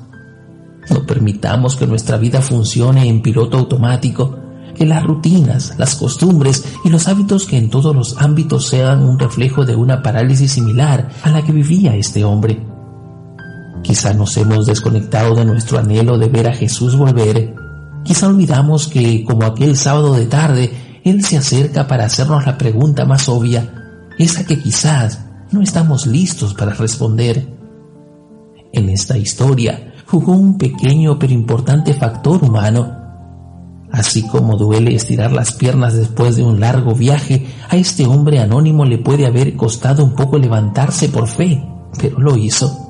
No permitamos que nuestra vida funcione en piloto automático, que las rutinas, las costumbres y los hábitos que en todos los ámbitos sean un reflejo de una parálisis similar a la que vivía este hombre. Quizá nos hemos desconectado de nuestro anhelo de ver a Jesús volver. Quizá olvidamos que, como aquel sábado de tarde, Él se acerca para hacernos la pregunta más obvia, esa que quizás no estamos listos para responder. En esta historia, jugó un pequeño pero importante factor humano. Así como duele estirar las piernas después de un largo viaje, a este hombre anónimo le puede haber costado un poco levantarse por fe, pero lo hizo.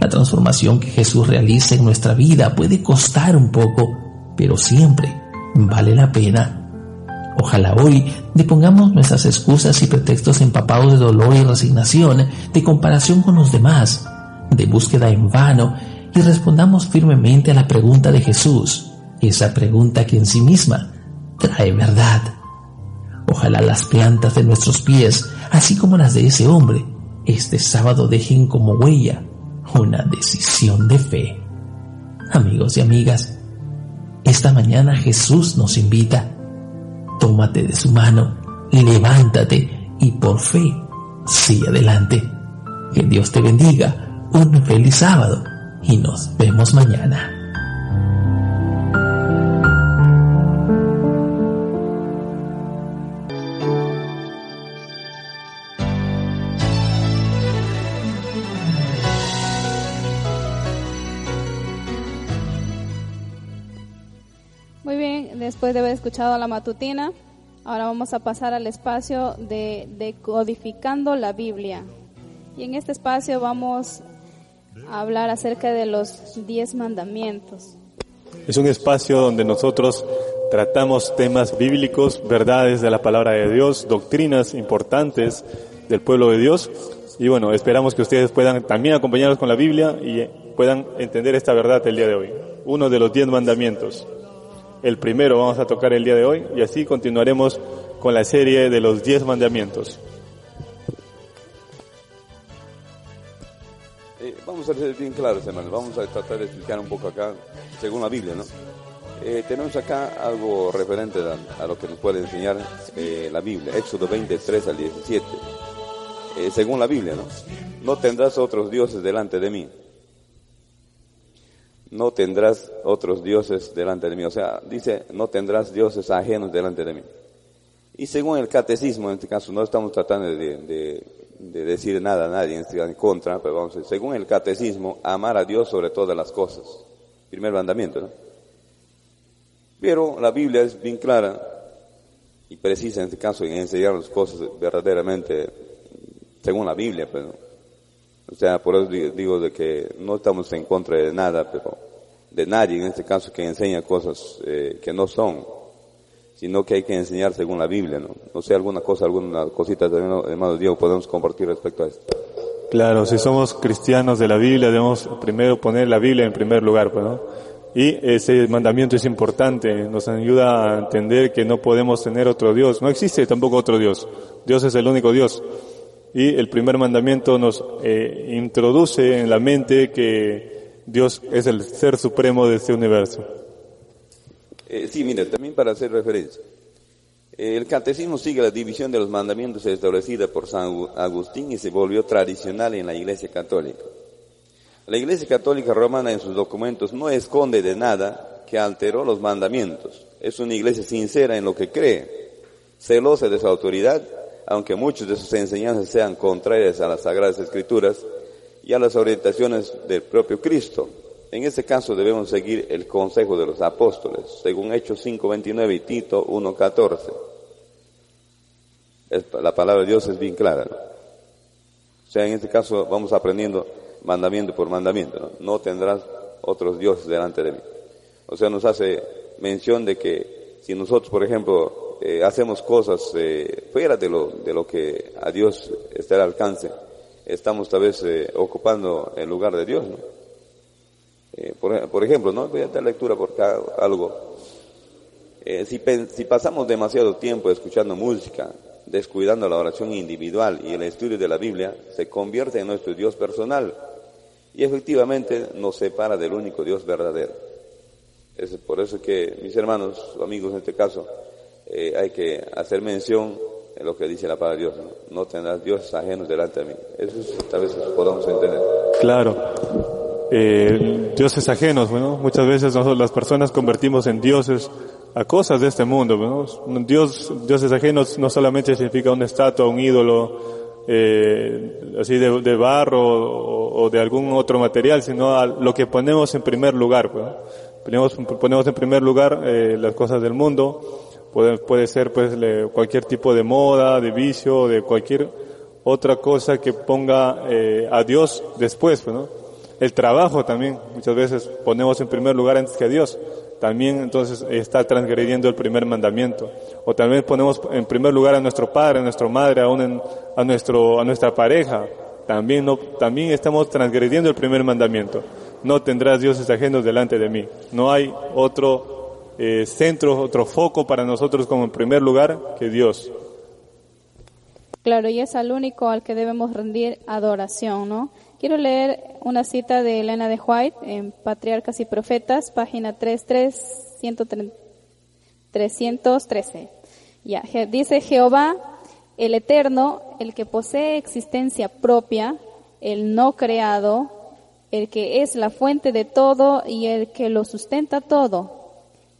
La transformación que Jesús realiza en nuestra vida puede costar un poco, pero siempre vale la pena. Ojalá hoy depongamos nuestras excusas y pretextos empapados de dolor y resignación, de comparación con los demás, de búsqueda en vano y respondamos firmemente a la pregunta de Jesús, esa pregunta que en sí misma trae verdad. Ojalá las plantas de nuestros pies, así como las de ese hombre, este sábado dejen como huella una decisión de fe. Amigos y amigas, esta mañana Jesús nos invita, tómate de su mano, levántate y por fe sigue adelante. Que Dios te bendiga. Un feliz sábado y nos vemos mañana. Después de haber escuchado la matutina, ahora vamos a pasar al espacio de decodificando la Biblia. Y en este espacio vamos a hablar acerca de los diez mandamientos. Es un espacio donde nosotros tratamos temas bíblicos, verdades de la palabra de Dios, doctrinas importantes del pueblo de Dios. Y bueno, esperamos que ustedes puedan también acompañarnos con la Biblia y puedan entender esta verdad el día de hoy. Uno de los diez mandamientos. El primero vamos a tocar el día de hoy y así continuaremos con la serie de los diez mandamientos. Eh, vamos a ser bien claros, hermanos. Vamos a tratar de explicar un poco acá, según la Biblia, ¿no? Eh, tenemos acá algo referente a, lo que nos puede enseñar eh, la Biblia. Éxodo 23 al 17. Eh, según la Biblia, ¿no? No tendrás otros dioses delante de mí. No tendrás otros dioses delante de mí. O sea, dice, no tendrás dioses ajenos delante de mí. Y según el catecismo, en este caso, no estamos tratando de, de, de decir nada a nadie en contra, pero vamos a decir, según el catecismo, amar a Dios sobre todas las cosas. Primer mandamiento, ¿no? Pero la Biblia es bien clara y precisa en este caso en enseñar las cosas verdaderamente según la Biblia, pues, ¿no? O sea, por eso digo de que no estamos en contra de nada, pero de nadie en este caso que enseña cosas eh, que no son, sino que hay que enseñar según la Biblia, ¿no? No sé, alguna cosa, alguna cosita también, hermano Diego, podemos compartir respecto a esto. Claro, si somos cristianos de la Biblia, debemos primero poner la Biblia en primer lugar, pues, ¿no? Y ese mandamiento es importante, nos ayuda a entender que no podemos tener otro Dios. No existe tampoco otro Dios. Dios es el único Dios. Y el primer mandamiento nos eh, introduce en la mente que Dios es el ser supremo de este universo. Eh, sí, mire, también para hacer referencia. El catecismo sigue la división de los mandamientos establecida por San Agustín y se volvió tradicional en la Iglesia Católica. La Iglesia Católica Romana en sus documentos no esconde de nada que alteró los mandamientos. Es una iglesia sincera en lo que cree, celosa de su autoridad, aunque muchas de sus enseñanzas sean contrarias a las Sagradas Escrituras y a las orientaciones del propio Cristo. En este caso debemos seguir el consejo de los apóstoles, según Hechos 5.29 y Tito 1.14. La palabra de Dios es bien clara. ¿no? O sea, en este caso vamos aprendiendo mandamiento por mandamiento. ¿no? no tendrás otros dioses delante de mí. O sea, nos hace mención de que si nosotros, por ejemplo, eh, hacemos cosas eh, fuera de lo, de lo que a Dios está al alcance, estamos tal vez eh, ocupando el lugar de Dios, ¿no? Eh, por, por, ejemplo, ¿no? Voy a dar lectura por algo. Eh, si, si pasamos demasiado tiempo escuchando música, descuidando la oración individual y el estudio de la Biblia, se convierte en nuestro Dios personal y efectivamente nos separa del único Dios verdadero. Es por eso que, mis hermanos, amigos en este caso, eh, hay que hacer mención en lo que dice la palabra Dios. No, no tendrás dioses ajenos delante de mí. Eso es, tal vez podamos entender. Claro. Eh, dioses ajenos, bueno, muchas veces nosotros las personas convertimos en dioses a cosas de este mundo, ¿no? Dios, dioses ajenos no solamente significa una estatua, un ídolo, eh, así de, barro o, de algún otro material, sino a lo que ponemos en primer lugar, pues, ponemos, ponemos en primer lugar eh, las cosas del mundo, puede, puede ser pues cualquier tipo de moda, de vicio, de cualquier otra cosa que ponga eh, a Dios después, ¿no? El trabajo también, muchas veces ponemos en primer lugar antes que a Dios. También entonces está transgrediendo el primer mandamiento. O también ponemos en primer lugar a nuestro padre, a nuestra madre, aún a nuestro, a nuestra pareja. También no, también estamos transgrediendo el primer mandamiento. No tendrás dioses ajenos delante de mí. No hay otro eh, centro, otro foco para nosotros como en primer lugar que Dios. Claro, y es al único al que debemos rendir adoración, ¿no? Quiero leer una cita de Elena de White en Patriarcas y Profetas, página 33, 313. Ya, dice Jehová, el Eterno, el que posee existencia propia, el no creado, el que es la fuente de todo y el que lo sustenta todo.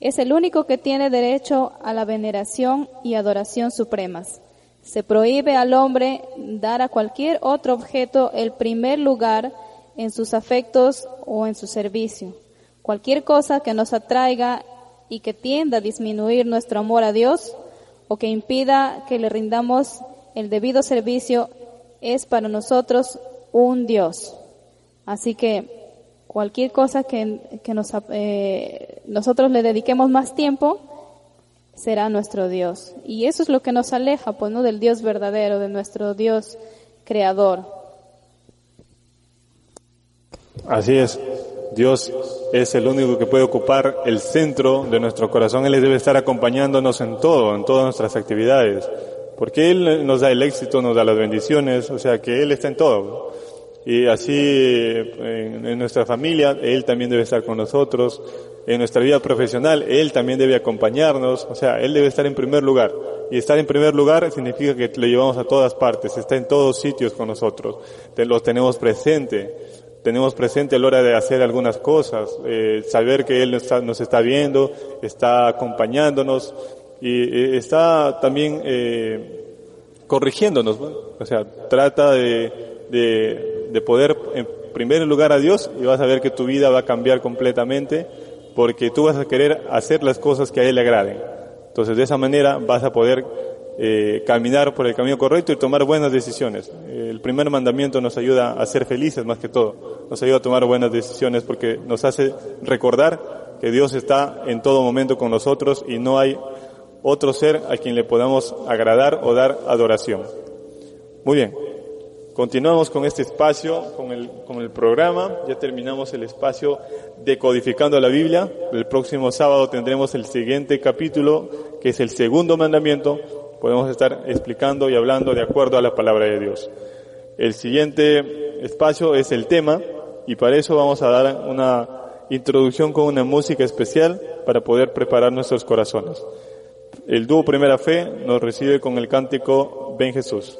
Es el único que tiene derecho a la veneración y adoración supremas. Se prohíbe al hombre dar a cualquier otro objeto el primer lugar en sus afectos o en su servicio. Cualquier cosa que nos atraiga y que tienda a disminuir nuestro amor a Dios o que impida que le rindamos el debido servicio es para nosotros un Dios. Así que cualquier cosa que, que nos, eh, nosotros le dediquemos más tiempo, será nuestro Dios. Y eso es lo que nos aleja, pues, ¿no? Del Dios verdadero, de nuestro Dios creador. Así es. Dios es el único que puede ocupar el centro de nuestro corazón. Él debe estar acompañándonos en todo, en todas nuestras actividades. Porque Él nos da el éxito, nos da las bendiciones, o sea que Él está en todo. Y así en, nuestra familia, Él también debe estar con nosotros en nuestra vida profesional, Él también debe acompañarnos, o sea, Él debe estar en primer lugar. Y estar en primer lugar significa que lo llevamos a todas partes, está en todos sitios con nosotros, Te, lo tenemos presente, tenemos presente a la hora de hacer algunas cosas, eh, saber que Él nos está, nos está, viendo, está acompañándonos y eh, está también eh, corrigiéndonos, ¿no? o sea, trata de, de, de poder en primer lugar a Dios y vas a ver que tu vida va a cambiar completamente porque tú vas a querer hacer las cosas que a Él le agraden. Entonces, de esa manera vas a poder eh, caminar por el camino correcto y tomar buenas decisiones. El primer mandamiento nos ayuda a ser felices más que todo, nos ayuda a tomar buenas decisiones porque nos hace recordar que Dios está en todo momento con nosotros y no hay otro ser a quien le podamos agradar o dar adoración. Muy bien, continuamos con este espacio, con el, con el programa, ya terminamos el espacio decodificando la Biblia, el próximo sábado tendremos el siguiente capítulo, que es el segundo mandamiento, podemos estar explicando y hablando de acuerdo a la palabra de Dios. El siguiente espacio es el tema y para eso vamos a dar una introducción con una música especial para poder preparar nuestros corazones. El dúo Primera Fe nos recibe con el cántico Ven Jesús.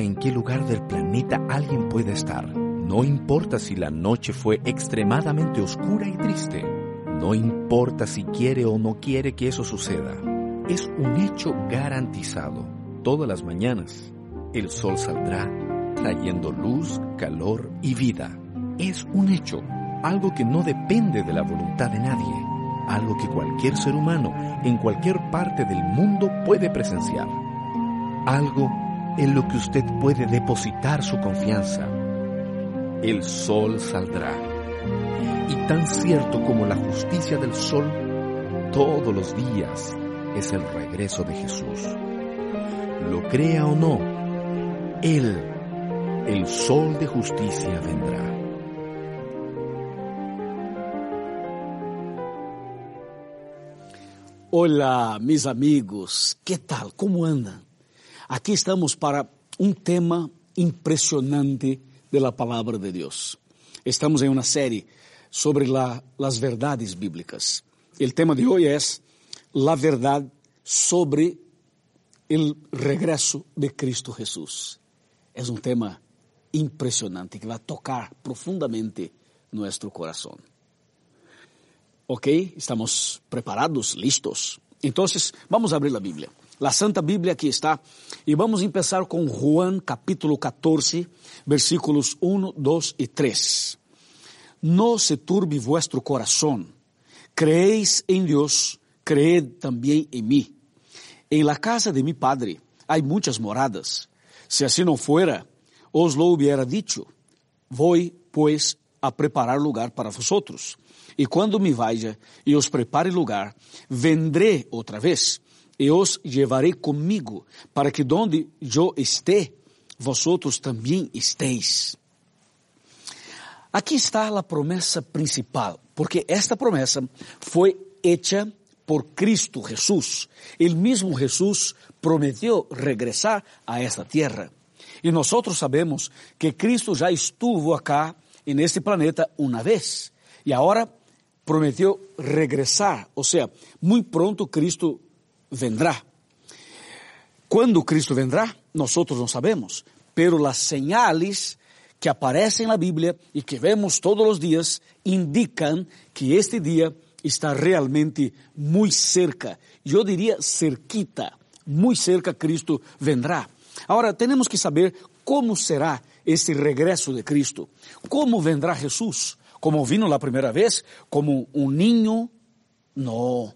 En qué lugar del planeta alguien pueda estar, no importa si la noche fue extremadamente oscura y triste, no importa si quiere o no quiere que eso suceda, es un hecho garantizado. Todas las mañanas, el sol saldrá trayendo luz, calor y vida. Es un hecho, algo que no depende de la voluntad de nadie. algo que cualquier ser humano en cualquier parte del mundo puede presenciar, algo en lo que usted puede depositar su confianza. El sol saldrá. Y tan cierto como la justicia del sol, todos los días es el regreso de Jesús. Lo crea o no, Él, el sol de justicia, vendrá. Olá, meus amigos, que tal? Como andam? Aqui estamos para um tema impressionante da palavra de Deus. Estamos em uma série sobre la, as verdades bíblicas. O tema de hoje é a verdade sobre o regresso de Cristo Jesus. É um tema impressionante que vai tocar profundamente nosso coração. Ok, estamos preparados, listos. Entonces, vamos a abrir la Biblia. La Santa Biblia aquí está. Y vamos a empezar con Juan capítulo 14, versículos 1, 2 y 3. No se turbe vuestro corazón. Creéis en Dios, creed también en mí. En la casa de mi Padre hay muchas moradas. Si así no fuera, os lo hubiera dicho. Voy, pues, a preparar lugar para vosotros. E quando me vaya e os prepare lugar, vendré outra vez e os llevarei comigo, para que donde eu esté, vosotros também estéis. Aqui está a promessa principal, porque esta promessa foi hecha por Cristo Jesús. El mismo Jesús prometió regresar a esta tierra. E nós sabemos que Cristo já estuvo acá en este planeta una vez. Y ahora prometió regresar, o sea, muy pronto Cristo vendrá. ¿Cuándo Cristo vendrá? Nosotros no sabemos, pero las señales que aparecen en la Biblia y que vemos todos los días indican que este día está realmente muy cerca. Yo diría cerquita, muy cerca Cristo vendrá. Ahora tenemos que saber cómo será este regreso de Cristo. ¿Cómo vendrá Jesús? como vino la primera vez, como un niño. No.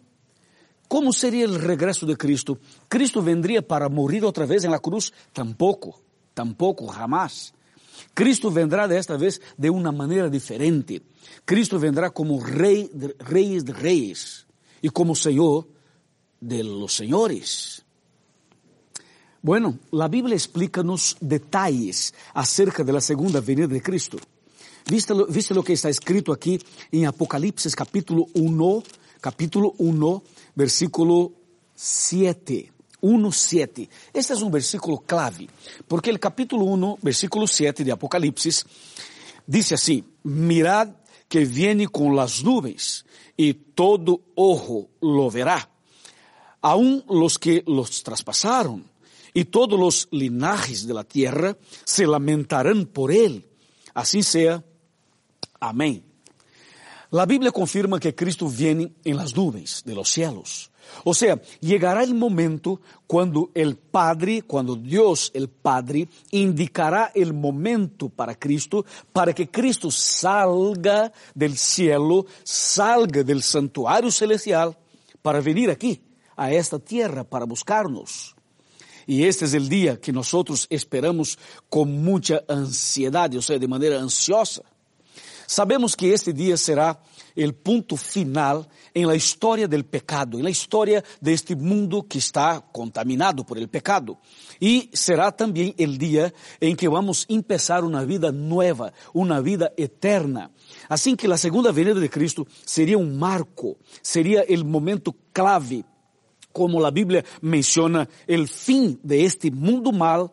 ¿Cómo sería el regreso de Cristo? ¿Cristo vendría para morir otra vez en la cruz? Tampoco, tampoco, jamás. Cristo vendrá de esta vez de una manera diferente. Cristo vendrá como rey de reyes de reyes y como Señor de los señores. Bueno, la Biblia explica nos detalles acerca de la segunda venida de Cristo. ¿Viste lo, ¿Viste lo que está escrito aquí en Apocalipsis capítulo 1, capítulo 1, versículo 7? 1, 7. Este es un versículo clave, porque el capítulo 1, versículo 7 de Apocalipsis, dice así, mirad que viene con las nubes y todo ojo lo verá, aun los que los traspasaron, y todos los linajes de la tierra se lamentarán por él. Así sea Amém. La Biblia confirma que Cristo viene en las nubes de los cielos. O sea, llegará el momento cuando el Padre, cuando Dios el Padre indicará el momento para Cristo, para que Cristo salga del cielo, salga del santuario celestial, para venir aquí, a esta tierra, para buscarnos. Y este es el día que nosotros esperamos con mucha ansiedad, o sea, de manera ansiosa. Sabemos que este dia será o ponto final em la história del pecado, em la história de este mundo que está contaminado por el pecado. E será também o dia em que vamos empezar uma vida nova, uma vida eterna. Assim que a segunda venida de Cristo seria um marco, seria o momento clave, como a Bíblia menciona, o fim de este mundo mal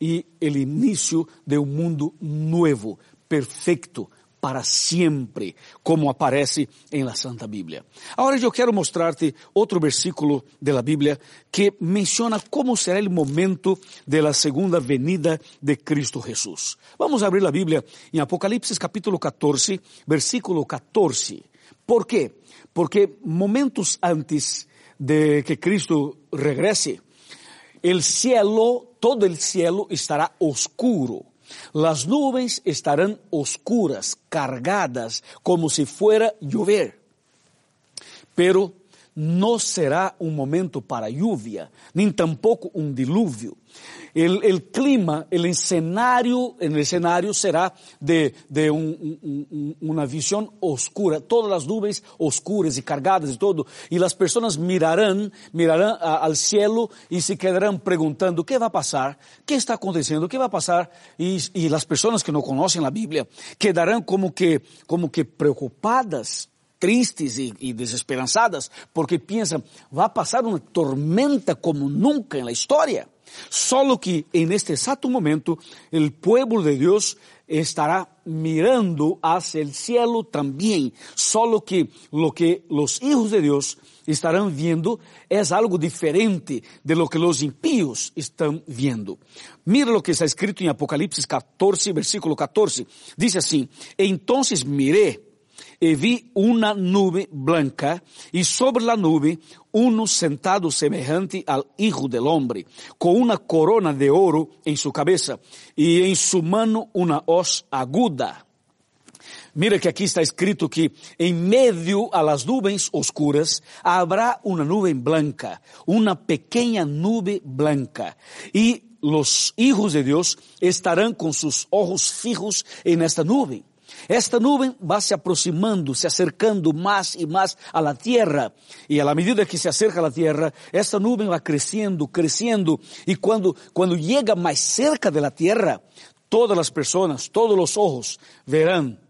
e o início de um mundo novo, perfeito, para sempre, como aparece em la Santa Bíblia. Agora eu quero mostrar-te outro versículo da Bíblia que menciona como será o momento de la segunda venida de Cristo Jesús. Vamos abrir a Bíblia em Apocalipse capítulo 14, versículo 14. ¿Por quê? Porque momentos antes de que Cristo regrese, el cielo, todo el cielo estará oscuro Las nubes estarán oscuras, cargadas, como si fuera llover. pero no será un momento para lluvia, ni tampoco un diluvio. El, clima, el escenario, el escenario será de, de un- un- un- una visión oscura, todas las nubes oscuras y cargadas y todo, y las personas mirarán, mirarán al cielo y se quedarán preguntando, ¿qué va a pasar? ¿Qué está aconteciendo? ¿Qué va a pasar? Y, y las personas que no conocen la Biblia quedarán como que, como que preocupadas tristes y, y desesperanzadas porque piensan, va a pasar una tormenta como nunca en la historia. Solo que en este exacto momento el pueblo de Dios estará mirando hacia el cielo también. Solo que lo que los hijos de Dios estarán viendo es algo diferente de lo que los impíos están viendo. Mira lo que está escrito en Apocalipsis 14, versículo 14. Dice así, entonces miré y vi una nube blanca y sobre la nube uno sentado semejante al Hijo del Hombre, con una corona de oro en su cabeza y en su mano una hoz aguda. Mira que aquí está escrito que en medio a las nubes oscuras habrá una nube blanca, una pequeña nube blanca. Y los hijos de Dios estarán con sus ojos fijos en esta nube. Esta nube va se aproximando, se acercando más y más a la tierra. Y a la medida que se acerca a la tierra, esta nube va creciendo, creciendo. Y cuando, cuando llega más cerca de la tierra, todas las personas, todos los ojos verán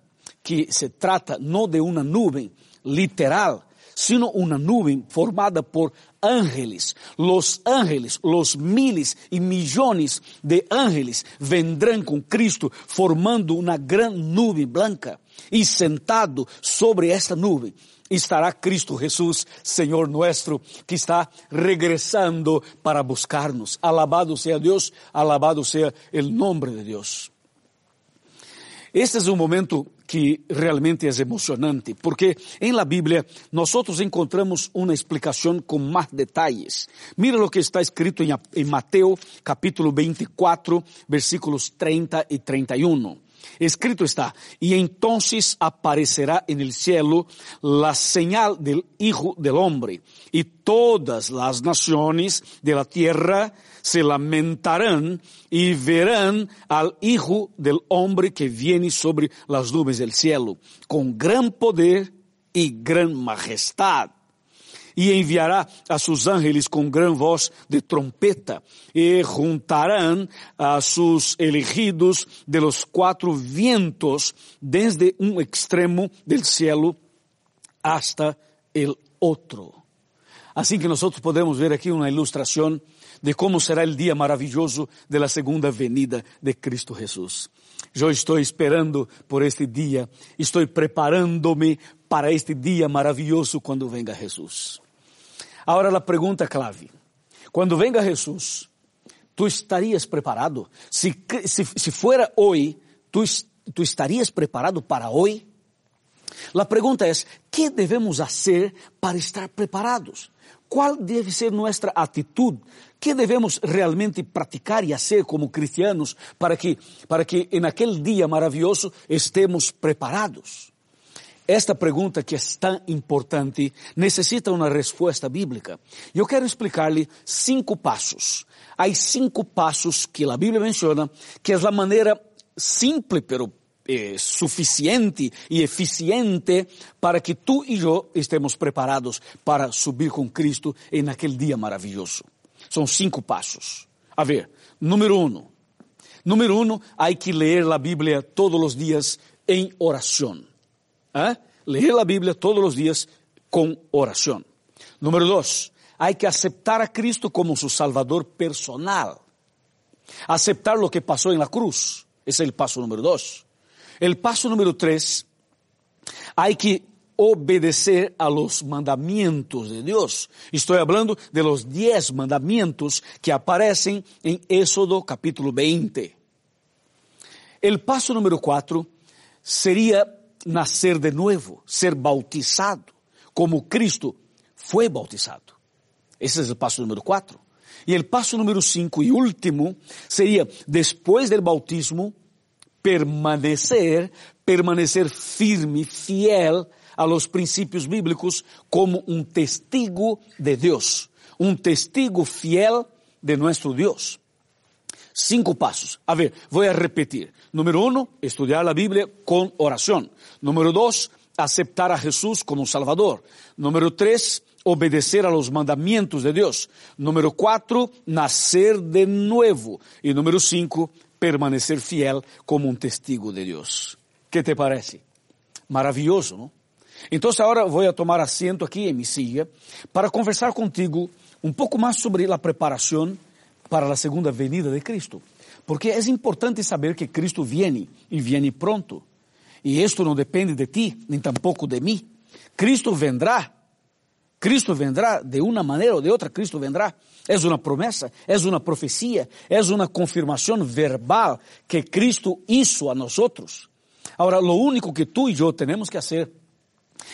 que se trata no de una nube literal, sino una nube formada por ángeles. Los ángeles, los miles y millones de ángeles vendrán con Cristo formando una gran nube blanca y sentado sobre esta nube estará Cristo Jesús, Señor nuestro, que está regresando para buscarnos. Alabado sea Dios, alabado sea el nombre de Dios. Este es un momento que realmente es emocionante, porque en la Biblia nosotros encontramos una explicación con más detalles. Mira lo que está escrito en, en Mateo capítulo 24, versículos 30 y 31. Escrito está, y entonces aparecerá en el cielo la señal del Hijo del Hombre, y todas las naciones de la tierra se lamentarán y verán al Hijo del Hombre que viene sobre las nubes del cielo, con gran poder y gran majestad y enviará a sus ángeles con gran voz de trompeta y juntarán a sus elegidos de los cuatro vientos desde un extremo del cielo hasta el otro. Así que nosotros podemos ver aquí una ilustración de cómo será el día maravilloso de la segunda venida de Cristo Jesús. Yo estoy esperando por este día, estoy preparándome para este día maravilloso cuando venga Jesús. Ahora la pregunta clave. Cuando venga Jesús, ¿tú estarías preparado? Si, si, si fuera hoy, ¿tú, ¿tú estarías preparado para hoy? La pregunta es, ¿qué debemos hacer para estar preparados? ¿Cuál debe ser nuestra actitud? ¿Qué debemos realmente practicar y hacer como cristianos para que, para que en aquel día maravilloso estemos preparados? Esta pregunta que es tan importante necesita una respuesta bíblica. Yo quiero explicarle cinco pasos. Hay cinco pasos que la Biblia menciona, que es la manera simple pero eh, suficiente y eficiente para que tú y yo estemos preparados para subir con Cristo en aquel día maravilloso. Son cinco pasos. A ver, número uno. Número uno, hay que leer la Biblia todos los días en oración. ¿Eh? Leer la Biblia todos los días con oración. Número dos, hay que aceptar a Cristo como su Salvador personal. Aceptar lo que pasó en la cruz. Es el paso número dos. El paso número tres, hay que obedecer a los mandamientos de Dios. Estoy hablando de los diez mandamientos que aparecen en Éxodo capítulo 20. El paso número cuatro sería nacer de nuevo, ser bautizado, como Cristo fue bautizado. Ese es el paso número cuatro. Y el paso número cinco y último sería, después del bautismo, permanecer, permanecer firme, fiel a los principios bíblicos como un testigo de Dios, un testigo fiel de nuestro Dios. Cinco pasos. A ver, voy a repetir. Número uno, estudiar la Biblia con oración. Número dos, aceptar a Jesús como Salvador. Número tres, obedecer a los mandamientos de Dios. Número cuatro, nacer de nuevo. Y número cinco, permanecer fiel como un testigo de Dios. ¿Qué te parece? Maravilloso, ¿no? Entonces ahora voy a tomar asiento aquí en mi silla para conversar contigo un poco más sobre la preparación para la segunda venida de Cristo. Porque es importante saber que Cristo viene y viene pronto. Y esto no depende de ti, ni tampoco de mí. Cristo vendrá. Cristo vendrá de una manera o de otra, Cristo vendrá. Es una promesa, es una profecía, es una confirmación verbal que Cristo hizo a nosotros. Ahora, lo único que tú y yo tenemos que hacer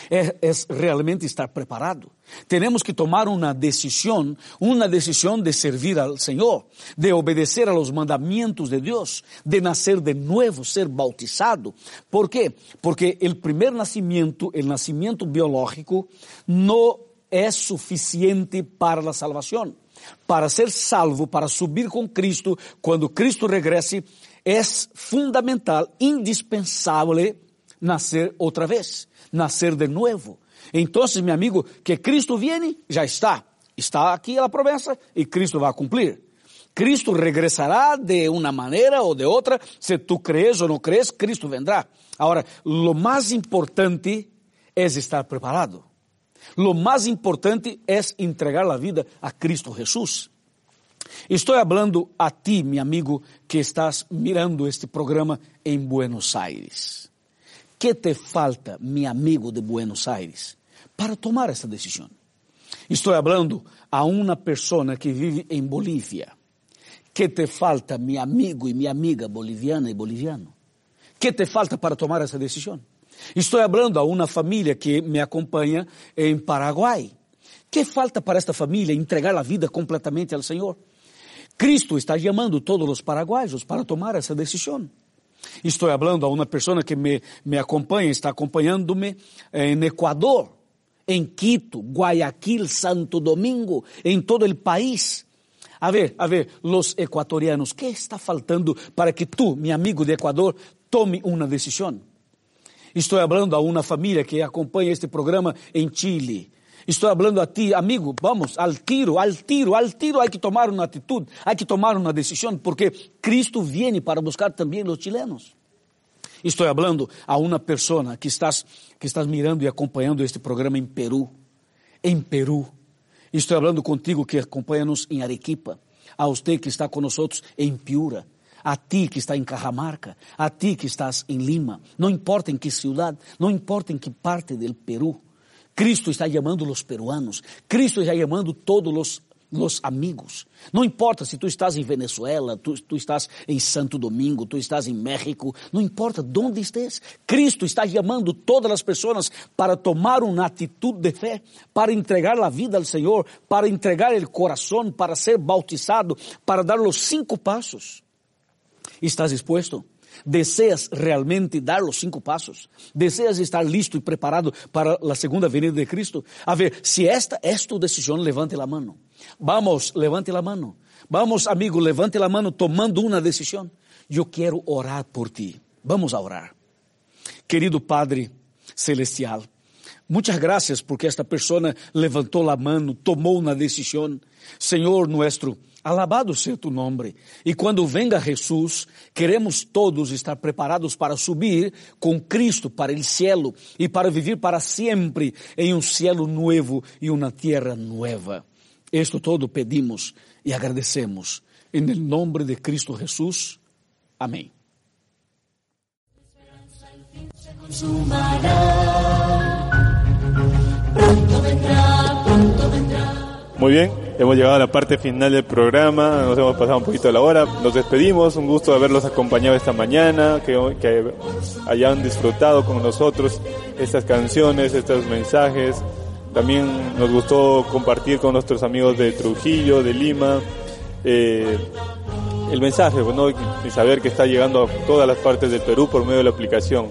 es, es, realmente estar preparado. Tenemos que tomar una decisión, una decisión de servir al Señor, de obedecer a los mandamientos de Dios, de nacer de nuevo, ser bautizado. ¿Por qué? Porque el primer nacimiento, el nacimiento biológico, no es suficiente para la salvación. Para ser salvo, para subir con Cristo, cuando Cristo regrese, es fundamental, indispensable nacer otra vez, nacer de nuevo. Entonces, mi amigo, que Cristo viene, ya está. Está aquí la promesa y Cristo va a cumplir. Cristo regresará de una manera o de otra. Si tú crees o no crees, Cristo vendrá. Ahora, lo más importante es estar preparado. Lo más importante es entregar la vida a Cristo Jesús. Estoy hablando a ti, mi amigo, que estás mirando este programa en Buenos Aires. ¿Qué te falta, mi amigo de Buenos Aires, para tomar esa decisión? Estoy hablando a una persona que vive en Bolivia. ¿Qué te falta, mi amigo y mi amiga boliviana y boliviano? ¿Qué te falta para tomar esa decisión? Estoy hablando a una familia que me acompaña en Paraguay. ¿Qué falta para esta familia entregar la vida completamente al Señor? Cristo está llamando a todos los paraguayos para tomar esa decisión. Estoy hablando a una persona que me, me acompaña, está acompañándome en Ecuador, en Quito, Guayaquil, Santo Domingo, en todo el país. A ver, a ver, los ecuatorianos, ¿qué está faltando para que tú, mi amigo de Ecuador, tome una decisión? Estoy hablando a una familia que acompaña este programa en Chile. Estoy hablando a ti, amigo, vamos, al tiro, al tiro, al tiro hay que tomar una actitud, hay que tomar una decisión, porque Cristo viene para buscar también los chilenos. Estoy hablando a una persona que estás, que estás mirando y acompañando este programa en Perú, en Perú. Estoy hablando contigo que acompaña-nos em Arequipa, a usted que está nós em Piura, a ti que está em Cajamarca, a ti que estás em Lima, não importa em que cidade, não importa em que parte do Peru, Cristo está chamando os peruanos, Cristo está chamando todos os los amigos. Não importa se tu estás em Venezuela, tu, tu, estás em Santo Domingo, tu estás em México, não importa onde estés. Cristo está chamando todas as pessoas para tomar uma atitude de fé, para entregar a vida ao Senhor, para entregar o coração, para ser bautizado, para dar os cinco passos. ¿Estás dispuesto? ¿Deseas realmente dar los cinco pasos? ¿Deseas estar listo y preparado para la segunda venida de Cristo? A ver, si esta es tu decisión, levante la mano. Vamos, levante la mano. Vamos, amigo, levante la mano tomando una decisión. Yo quiero orar por ti. Vamos a orar. Querido Padre Celestial, muchas gracias porque esta persona levantó la mano, tomou uma decisão. Senhor nuestro, Alabado seja tu nome. E quando venga Jesus, queremos todos estar preparados para subir com Cristo para o cielo e para viver para sempre em um cielo novo e uma terra nova. Isto todo pedimos e agradecemos. Em nome de Cristo pronto vendrá. Muy bien, hemos llegado a la parte final del programa, nos hemos pasado un poquito de la hora, nos despedimos, un gusto haberlos acompañado esta mañana, que, que hayan disfrutado con nosotros estas canciones, estos mensajes. También nos gustó compartir con nuestros amigos de Trujillo, de Lima, eh, el mensaje, ¿no? y saber que está llegando a todas las partes del Perú por medio de la aplicación.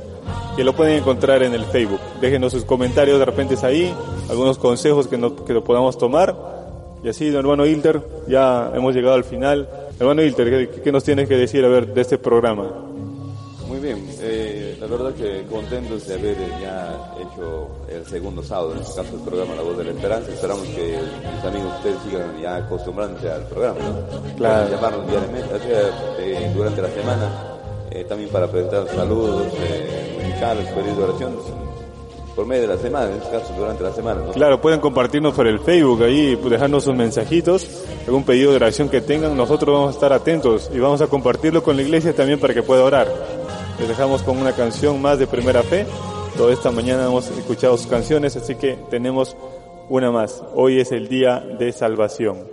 que lo pueden encontrar en el Facebook. Déjenos sus comentarios de repente ahí, algunos consejos que, no, que podamos tomar. Y así, hermano Hilter, ya hemos llegado al final. Hermano Hilter, ¿qué, qué nos tienes que decir a ver de este programa? Verdad que contentos de haber ya hecho el segundo sábado, en este caso el programa La Voz de la Esperanza. Esperamos que mis amigos ustedes sigan ya acostumbrándose al programa, ¿no? Claro. Llamarnos diariamente, o sea, eh, durante la semana, eh, también para presentar saludos eh, musicales, pedidos de oración, por medio de la semana, en este caso durante la semana, ¿no? Claro, pueden compartirnos por el Facebook ahí, dejarnos sus mensajitos, algún pedido de oración que tengan, nosotros vamos a estar atentos y vamos a compartirlo con la iglesia también para que pueda orar. Les dejamos con una canción más de primera fe. Toda esta mañana hemos escuchado sus canciones, así que tenemos una más. Hoy es el día de salvación.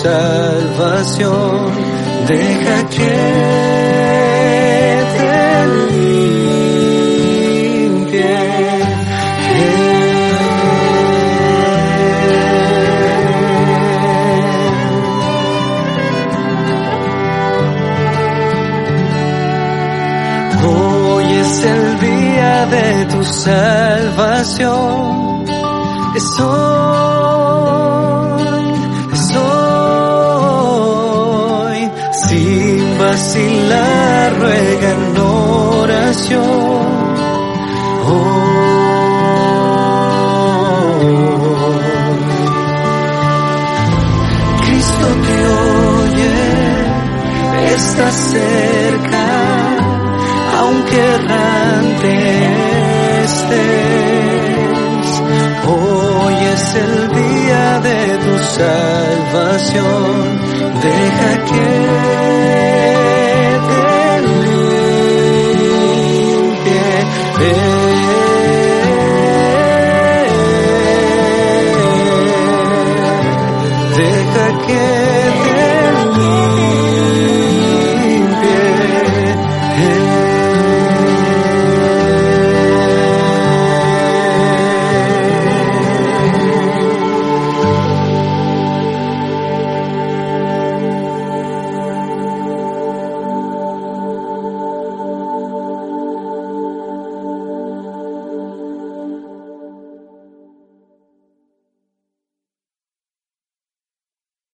Salvación. Deja